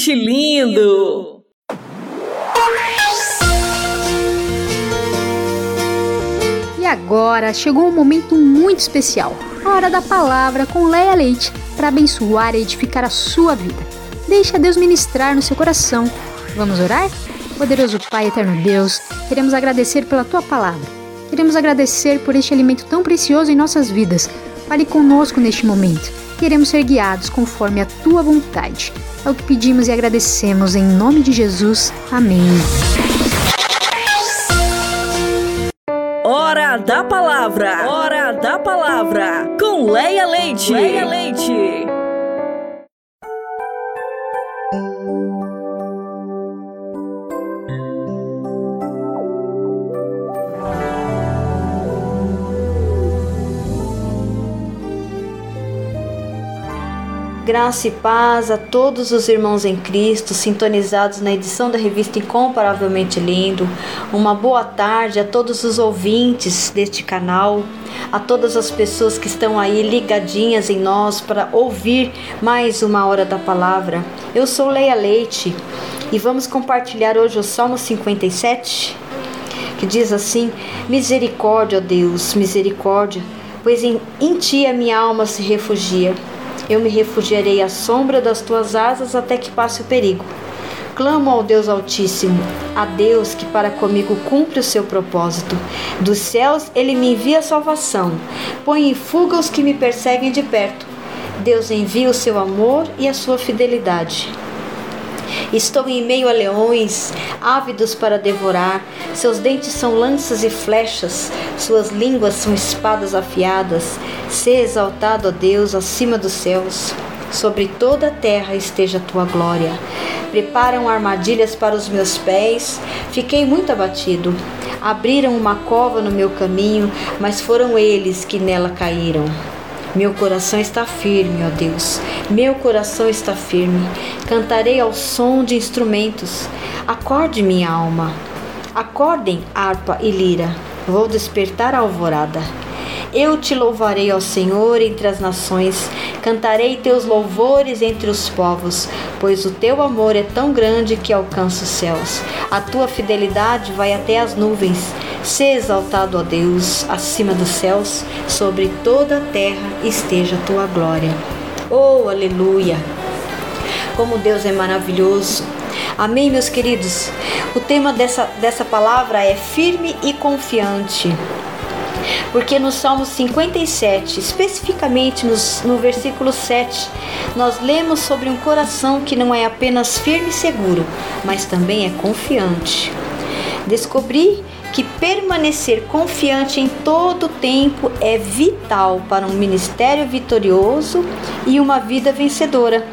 Incomparavelmente lindo! E agora chegou um momento muito especial, a hora da palavra com Leia Leite, para abençoar e edificar a sua vida. Deixa Deus ministrar no seu coração. Vamos orar? Poderoso Pai, eterno Deus, queremos agradecer pela tua palavra. Queremos agradecer por este alimento tão precioso em nossas vidas. Fale conosco neste momento. Queremos ser guiados conforme a tua vontade. É o que pedimos e agradecemos em nome de Jesus. Amém. Hora da palavra! Hora da palavra! Com Leia Leite! Leia Graça e paz a todos os irmãos em Cristo sintonizados na edição da revista Incomparavelmente Lindo. Uma boa tarde a todos os ouvintes deste canal, a todas as pessoas que estão aí ligadinhas em nós para ouvir mais uma hora da palavra. Eu sou Leia Leite e vamos compartilhar hoje o Salmo 57, que diz assim: Misericórdia, ó Deus, misericórdia, pois em, em ti a minha alma se refugia. Eu me refugiarei à sombra das tuas asas até que passe o perigo. Clamo ao Deus Altíssimo, a Deus que para comigo cumpre o seu propósito. Dos céus ele me envia salvação, põe em fuga os que me perseguem de perto. Deus envia o seu amor e a sua fidelidade. Estou em meio a leões, ávidos para devorar. Seus dentes são lanças e flechas, suas línguas são espadas afiadas. Se exaltado, ó Deus, acima dos céus. Sobre toda a terra esteja a tua glória. Preparam armadilhas para os meus pés. Fiquei muito abatido. Abriram uma cova no meu caminho, mas foram eles que nela caíram. Meu coração está firme, ó Deus. Meu coração está firme. Cantarei ao som de instrumentos. Acorde, minha alma. Acordem, harpa e lira. Vou despertar a alvorada. Eu te louvarei ao Senhor entre as nações, cantarei teus louvores entre os povos, pois o teu amor é tão grande que alcança os céus. A tua fidelidade vai até as nuvens. Se exaltado, ó Deus, acima dos céus, sobre toda a terra esteja a tua glória. Oh, aleluia! Como Deus é maravilhoso. Amém, meus queridos? O tema dessa, dessa palavra é firme e confiante. Porque no Salmo 57, especificamente nos, no versículo 7, nós lemos sobre um coração que não é apenas firme e seguro, mas também é confiante. Descobri que permanecer confiante em todo o tempo é vital para um ministério vitorioso e uma vida vencedora.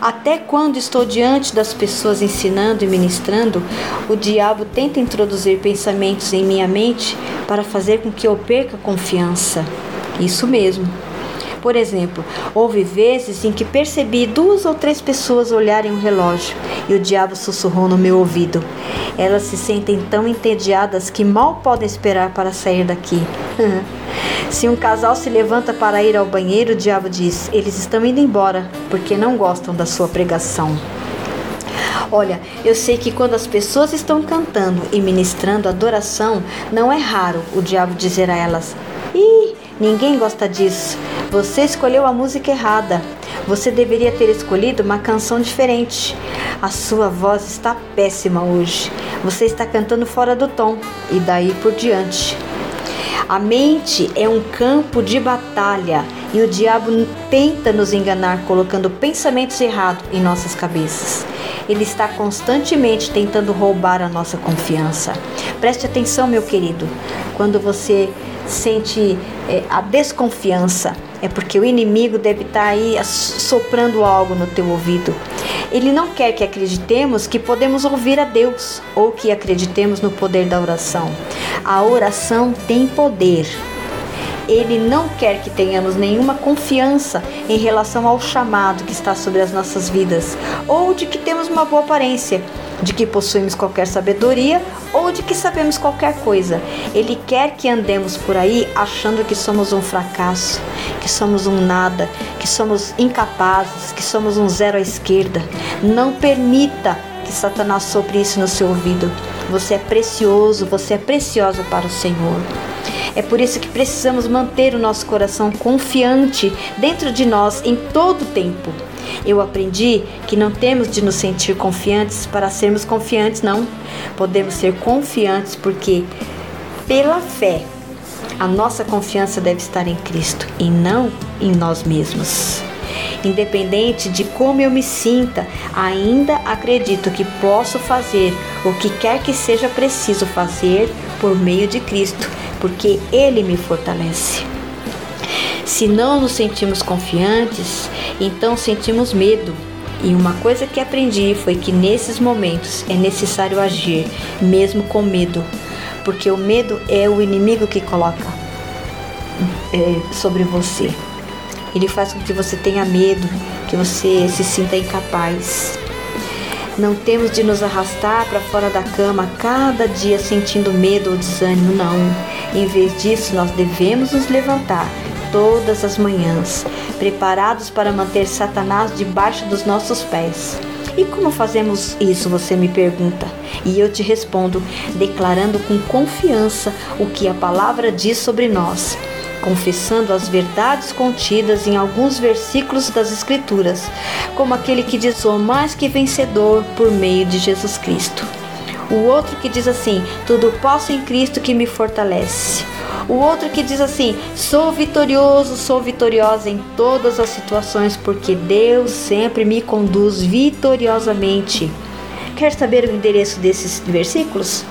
Até quando estou diante das pessoas ensinando e ministrando, o diabo tenta introduzir pensamentos em minha mente para fazer com que eu perca confiança. Isso mesmo. Por exemplo, houve vezes em que percebi duas ou três pessoas olharem o relógio e o diabo sussurrou no meu ouvido. Elas se sentem tão entediadas que mal podem esperar para sair daqui. Se um casal se levanta para ir ao banheiro, o diabo diz: Eles estão indo embora porque não gostam da sua pregação. Olha, eu sei que quando as pessoas estão cantando e ministrando adoração, não é raro o diabo dizer a elas: ninguém gosta disso. Você escolheu a música errada. Você deveria ter escolhido uma canção diferente. A sua voz está péssima hoje. Você está cantando fora do tom. E daí por diante. A mente é um campo de batalha e o diabo tenta nos enganar colocando pensamentos errados em nossas cabeças. Ele está constantemente tentando roubar a nossa confiança. Preste atenção, meu querido, quando você sente é, a desconfiança, é porque o inimigo deve estar aí soprando algo no teu ouvido. Ele não quer que acreditemos que podemos ouvir a Deus ou que acreditemos no poder da oração. A oração tem poder. Ele não quer que tenhamos nenhuma confiança em relação ao chamado que está sobre as nossas vidas, ou de que temos uma boa aparência, de que possuímos qualquer sabedoria ou de que sabemos qualquer coisa. Ele quer que andemos por aí achando que somos um fracasso, que somos um nada, que somos incapazes, que somos um zero à esquerda. Não permita que Satanás sopre isso no seu ouvido. Você é precioso, você é preciosa para o Senhor. É por isso que precisamos manter o nosso coração confiante dentro de nós em todo o tempo. Eu aprendi que não temos de nos sentir confiantes para sermos confiantes, não. Podemos ser confiantes porque, pela fé, a nossa confiança deve estar em Cristo e não em nós mesmos. Independente de como eu me sinta, ainda acredito que posso fazer o que quer que seja preciso fazer por meio de Cristo, porque Ele me fortalece. Se não nos sentimos confiantes, então sentimos medo. E uma coisa que aprendi foi que nesses momentos é necessário agir, mesmo com medo, porque o medo é o inimigo que coloca é, sobre você. Ele faz com que você tenha medo, que você se sinta incapaz. Não temos de nos arrastar para fora da cama cada dia sentindo medo ou desânimo, não. Em vez disso, nós devemos nos levantar todas as manhãs, preparados para manter Satanás debaixo dos nossos pés. E como fazemos isso, você me pergunta? E eu te respondo, declarando com confiança o que a palavra diz sobre nós confessando as verdades contidas em alguns versículos das Escrituras, como aquele que diz: sou mais que vencedor por meio de Jesus Cristo. O outro que diz assim: tudo posso em Cristo que me fortalece. O outro que diz assim: sou vitorioso, sou vitoriosa em todas as situações, porque Deus sempre me conduz vitoriosamente. Quer saber o endereço desses versículos?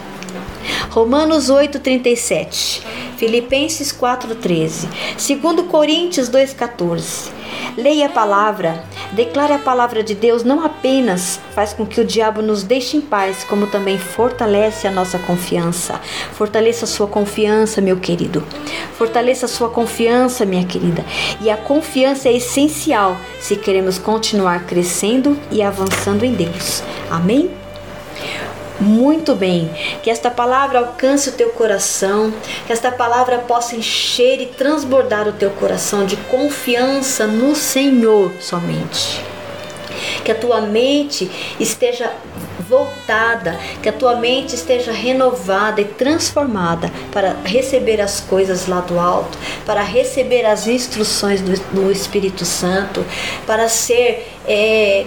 Romanos 8:37, Filipenses 4:13, 2 Coríntios 2:14. Leia a palavra, declare a palavra de Deus, não apenas faz com que o diabo nos deixe em paz, como também fortalece a nossa confiança. Fortaleça a sua confiança, meu querido. Fortaleça a sua confiança, minha querida. E a confiança é essencial se queremos continuar crescendo e avançando em Deus. Amém? Muito bem, que esta palavra alcance o teu coração, que esta palavra possa encher e transbordar o teu coração de confiança no Senhor somente. Que a tua mente esteja voltada, que a tua mente esteja renovada e transformada para receber as coisas lá do alto, para receber as instruções do, do Espírito Santo, para ser é,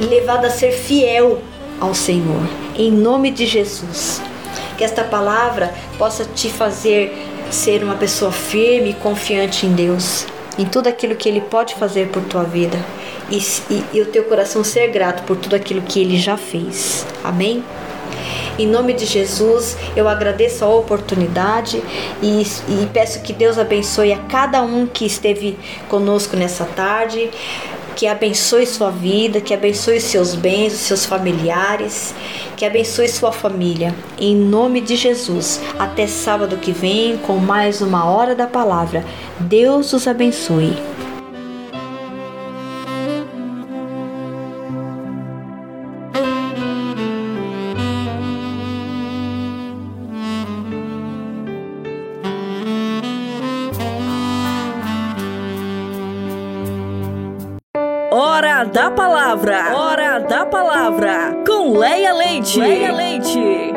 levada a ser fiel ao Senhor, em nome de Jesus. Que esta palavra possa te fazer ser uma pessoa firme e confiante em Deus, em tudo aquilo que Ele pode fazer por tua vida e, e, e o teu coração ser grato por tudo aquilo que Ele já fez. Amém? Em nome de Jesus, eu agradeço a oportunidade e, e, peço que Deus abençoe a cada um que esteve conosco nessa tarde que abençoe sua vida, que abençoe seus bens, seus familiares, que abençoe sua família. Em nome de Jesus. Até sábado que vem com mais uma hora da palavra. Deus os abençoe. Leite. Leia Leite.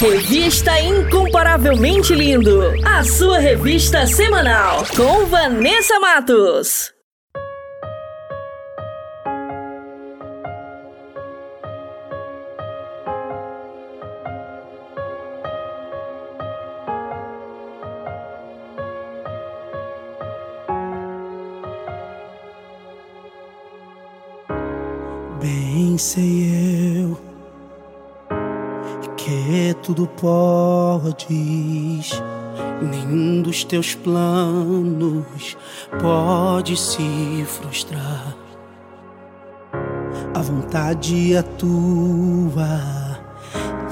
Revista Incomparavelmente Lindo. A sua revista semanal. Com Vanessa Matos. Bem sei tudo podes, nenhum dos teus planos pode se frustrar. A vontade é tua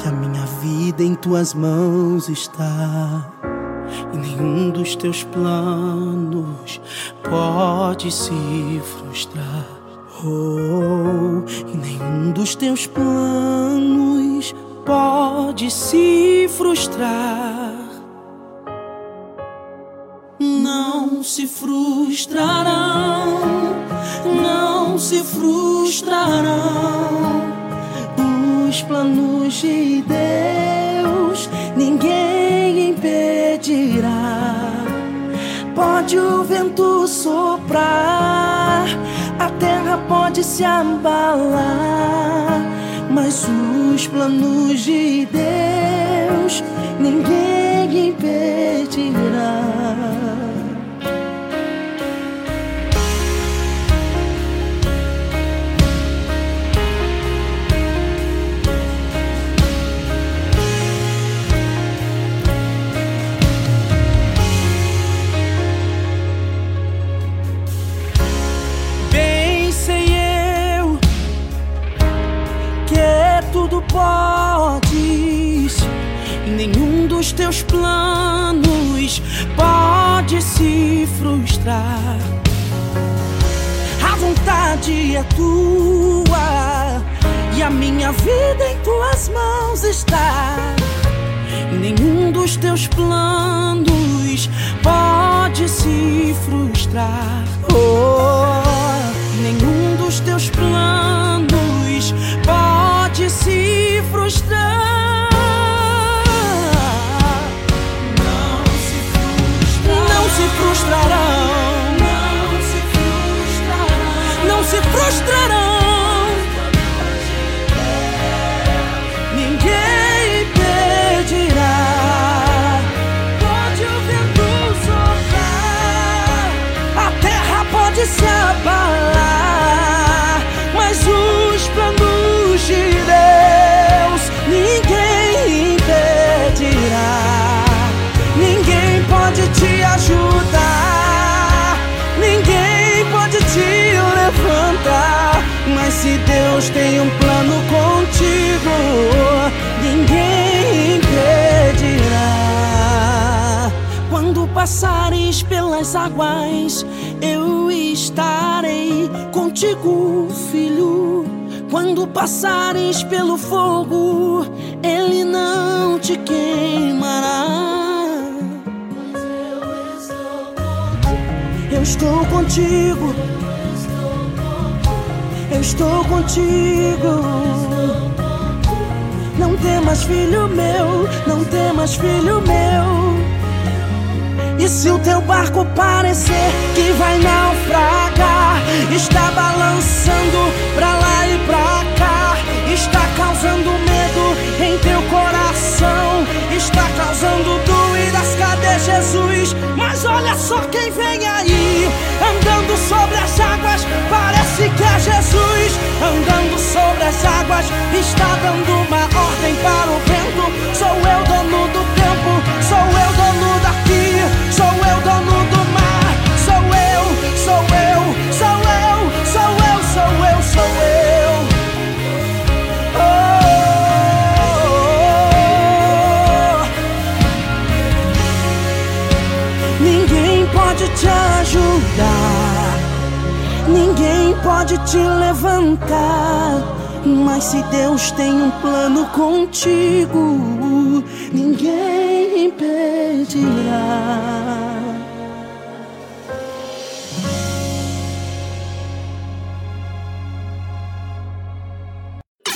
e a minha vida em tuas mãos está. E nenhum dos teus planos pode se frustrar. Oh, e nenhum dos teus planos pode se frustrar. Não se frustrarão, não se frustrarão os planos de Deus. Ninguém impedirá. Pode o vento soprar a terra pode se abalar, mas os planos de Deus ninguém impedirá. Dos teus planos pode se frustrar. A vontade é tua e a minha vida em tuas mãos está. Nenhum dos teus planos pode se frustrar. Oh, nenhum dos teus planos pode se frustrar. Se frustrarão. Não se frustrarão. Passares pelas águas, eu estarei contigo, filho. Quando passares pelo fogo, ele não te queimará. Eu estou contigo. Eu estou contigo. Não temas, filho meu, não temas, filho meu. E se o teu barco parecer que vai naufragar, está balançando pra lá e pra cá, está causando medo em teu coração, está causando dúvidas. Cadê Jesus? Mas olha só quem vem aí, andando sobre as águas. Parece que é Jesus, andando sobre as águas, está dando uma ordem para o vento. Sou eu dono do tempo, te ajudar, ninguém pode te levantar. Mas se Deus tem um plano contigo, ninguém impedirá.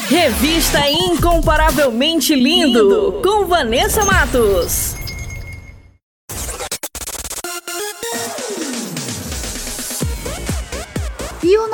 Revista Incomparavelmente Lindo, com Vanessa Matos.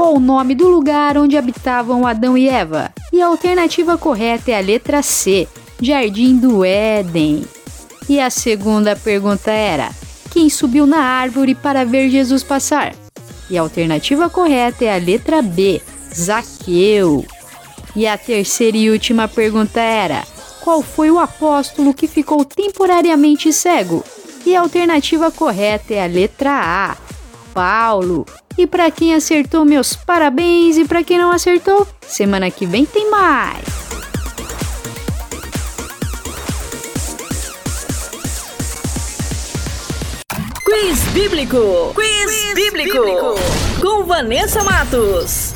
qual o nome do lugar onde habitavam Adão e Eva? E a alternativa correta é a letra C, Jardim do Éden. E a segunda pergunta era: quem subiu na árvore para ver Jesus passar? E a alternativa correta é a letra B, Zaqueu. E a terceira e última pergunta era: qual foi o apóstolo que ficou temporariamente cego? E a alternativa correta é a letra A, Paulo. E para quem acertou, meus parabéns. E para quem não acertou, semana que vem tem mais. Quiz Bíblico. Quiz, bíblico. Com Vanessa Matos.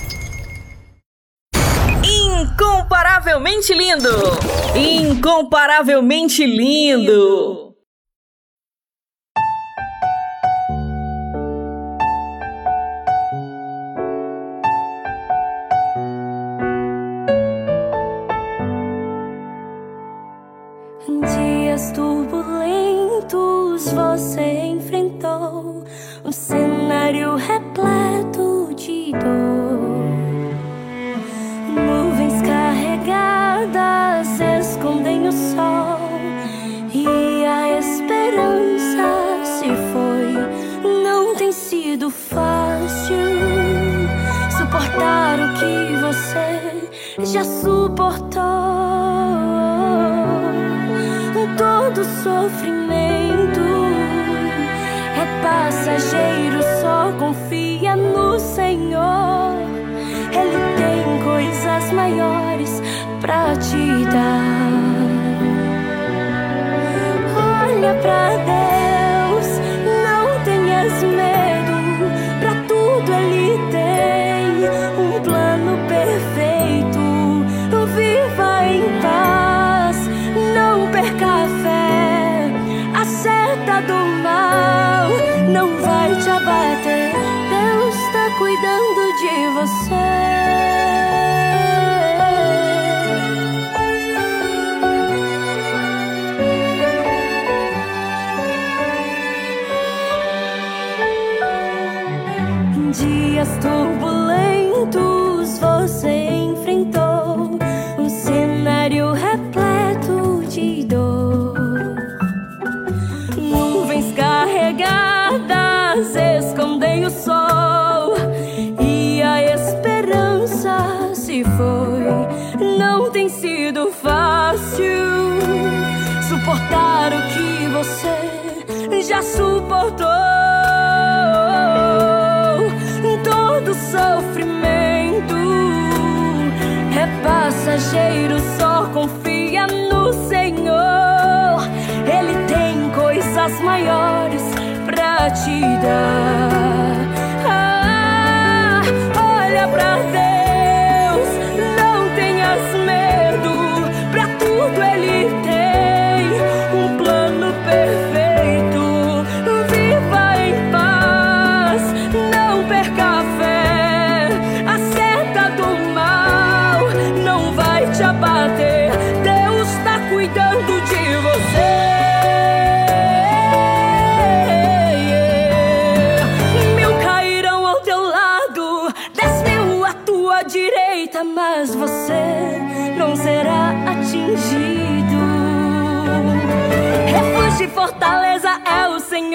Incomparavelmente lindo. Incomparavelmente lindo. Turbulentos você enfrentou um cenário repleto de dor. Nuvens carregadas escondem o sol e a esperança se foi. Não tem sido fácil suportar o que você já suportou. Todo sofrimento passageiro, só confia no Senhor. Ele tem coisas maiores pra te dar. Olha pra Deus, momentos você enfrentou um cenário repleto de dor, nuvens carregadas escondem o sol e a esperança se foi. Não tem sido fácil suportar o que você já suportou. Todo sofrimento passageiro,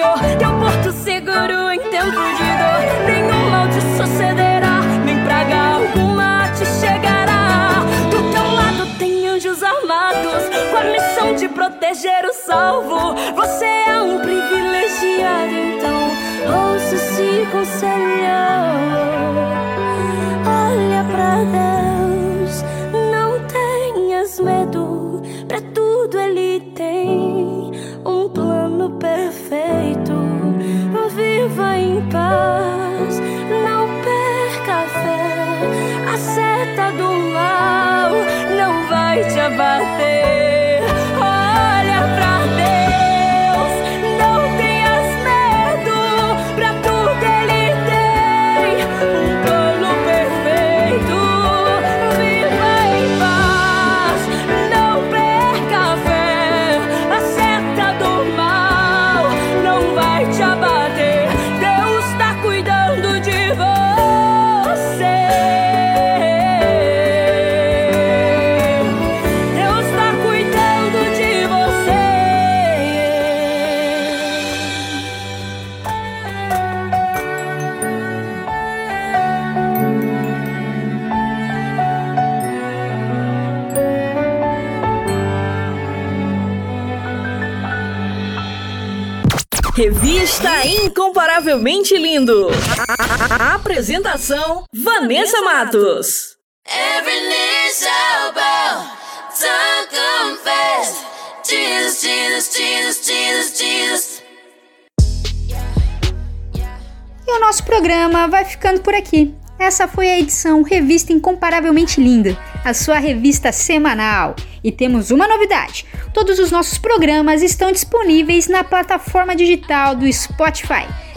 Senhor, teu porto seguro em tempo de dor. Nenhum mal te sucederá, nem praga alguma te chegará. Do teu lado tem anjos armados, com a missão de proteger o salvo. Você é um privilegiado, então ouça esse conselho. Olha pra Deus, Viva em paz, não perca a fé. A seta do mal não vai te abater. Incomparavelmente Lindo. A- a- a- Apresentação: Vanessa Matos. Every knee shall bow, tongue confess. Jesus, Jesus, Jesus, Jesus, Jesus. E o nosso programa vai ficando por aqui. Essa foi a edição Revista Incomparavelmente Linda, a sua revista semanal. E temos uma novidade: todos os nossos programas estão disponíveis na plataforma digital do Spotify.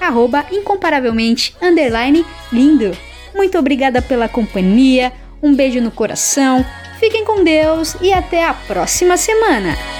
arroba incomparavelmente underline lindo. Muito obrigada pela companhia, um beijo no coração, fiquem com Deus e até a próxima semana.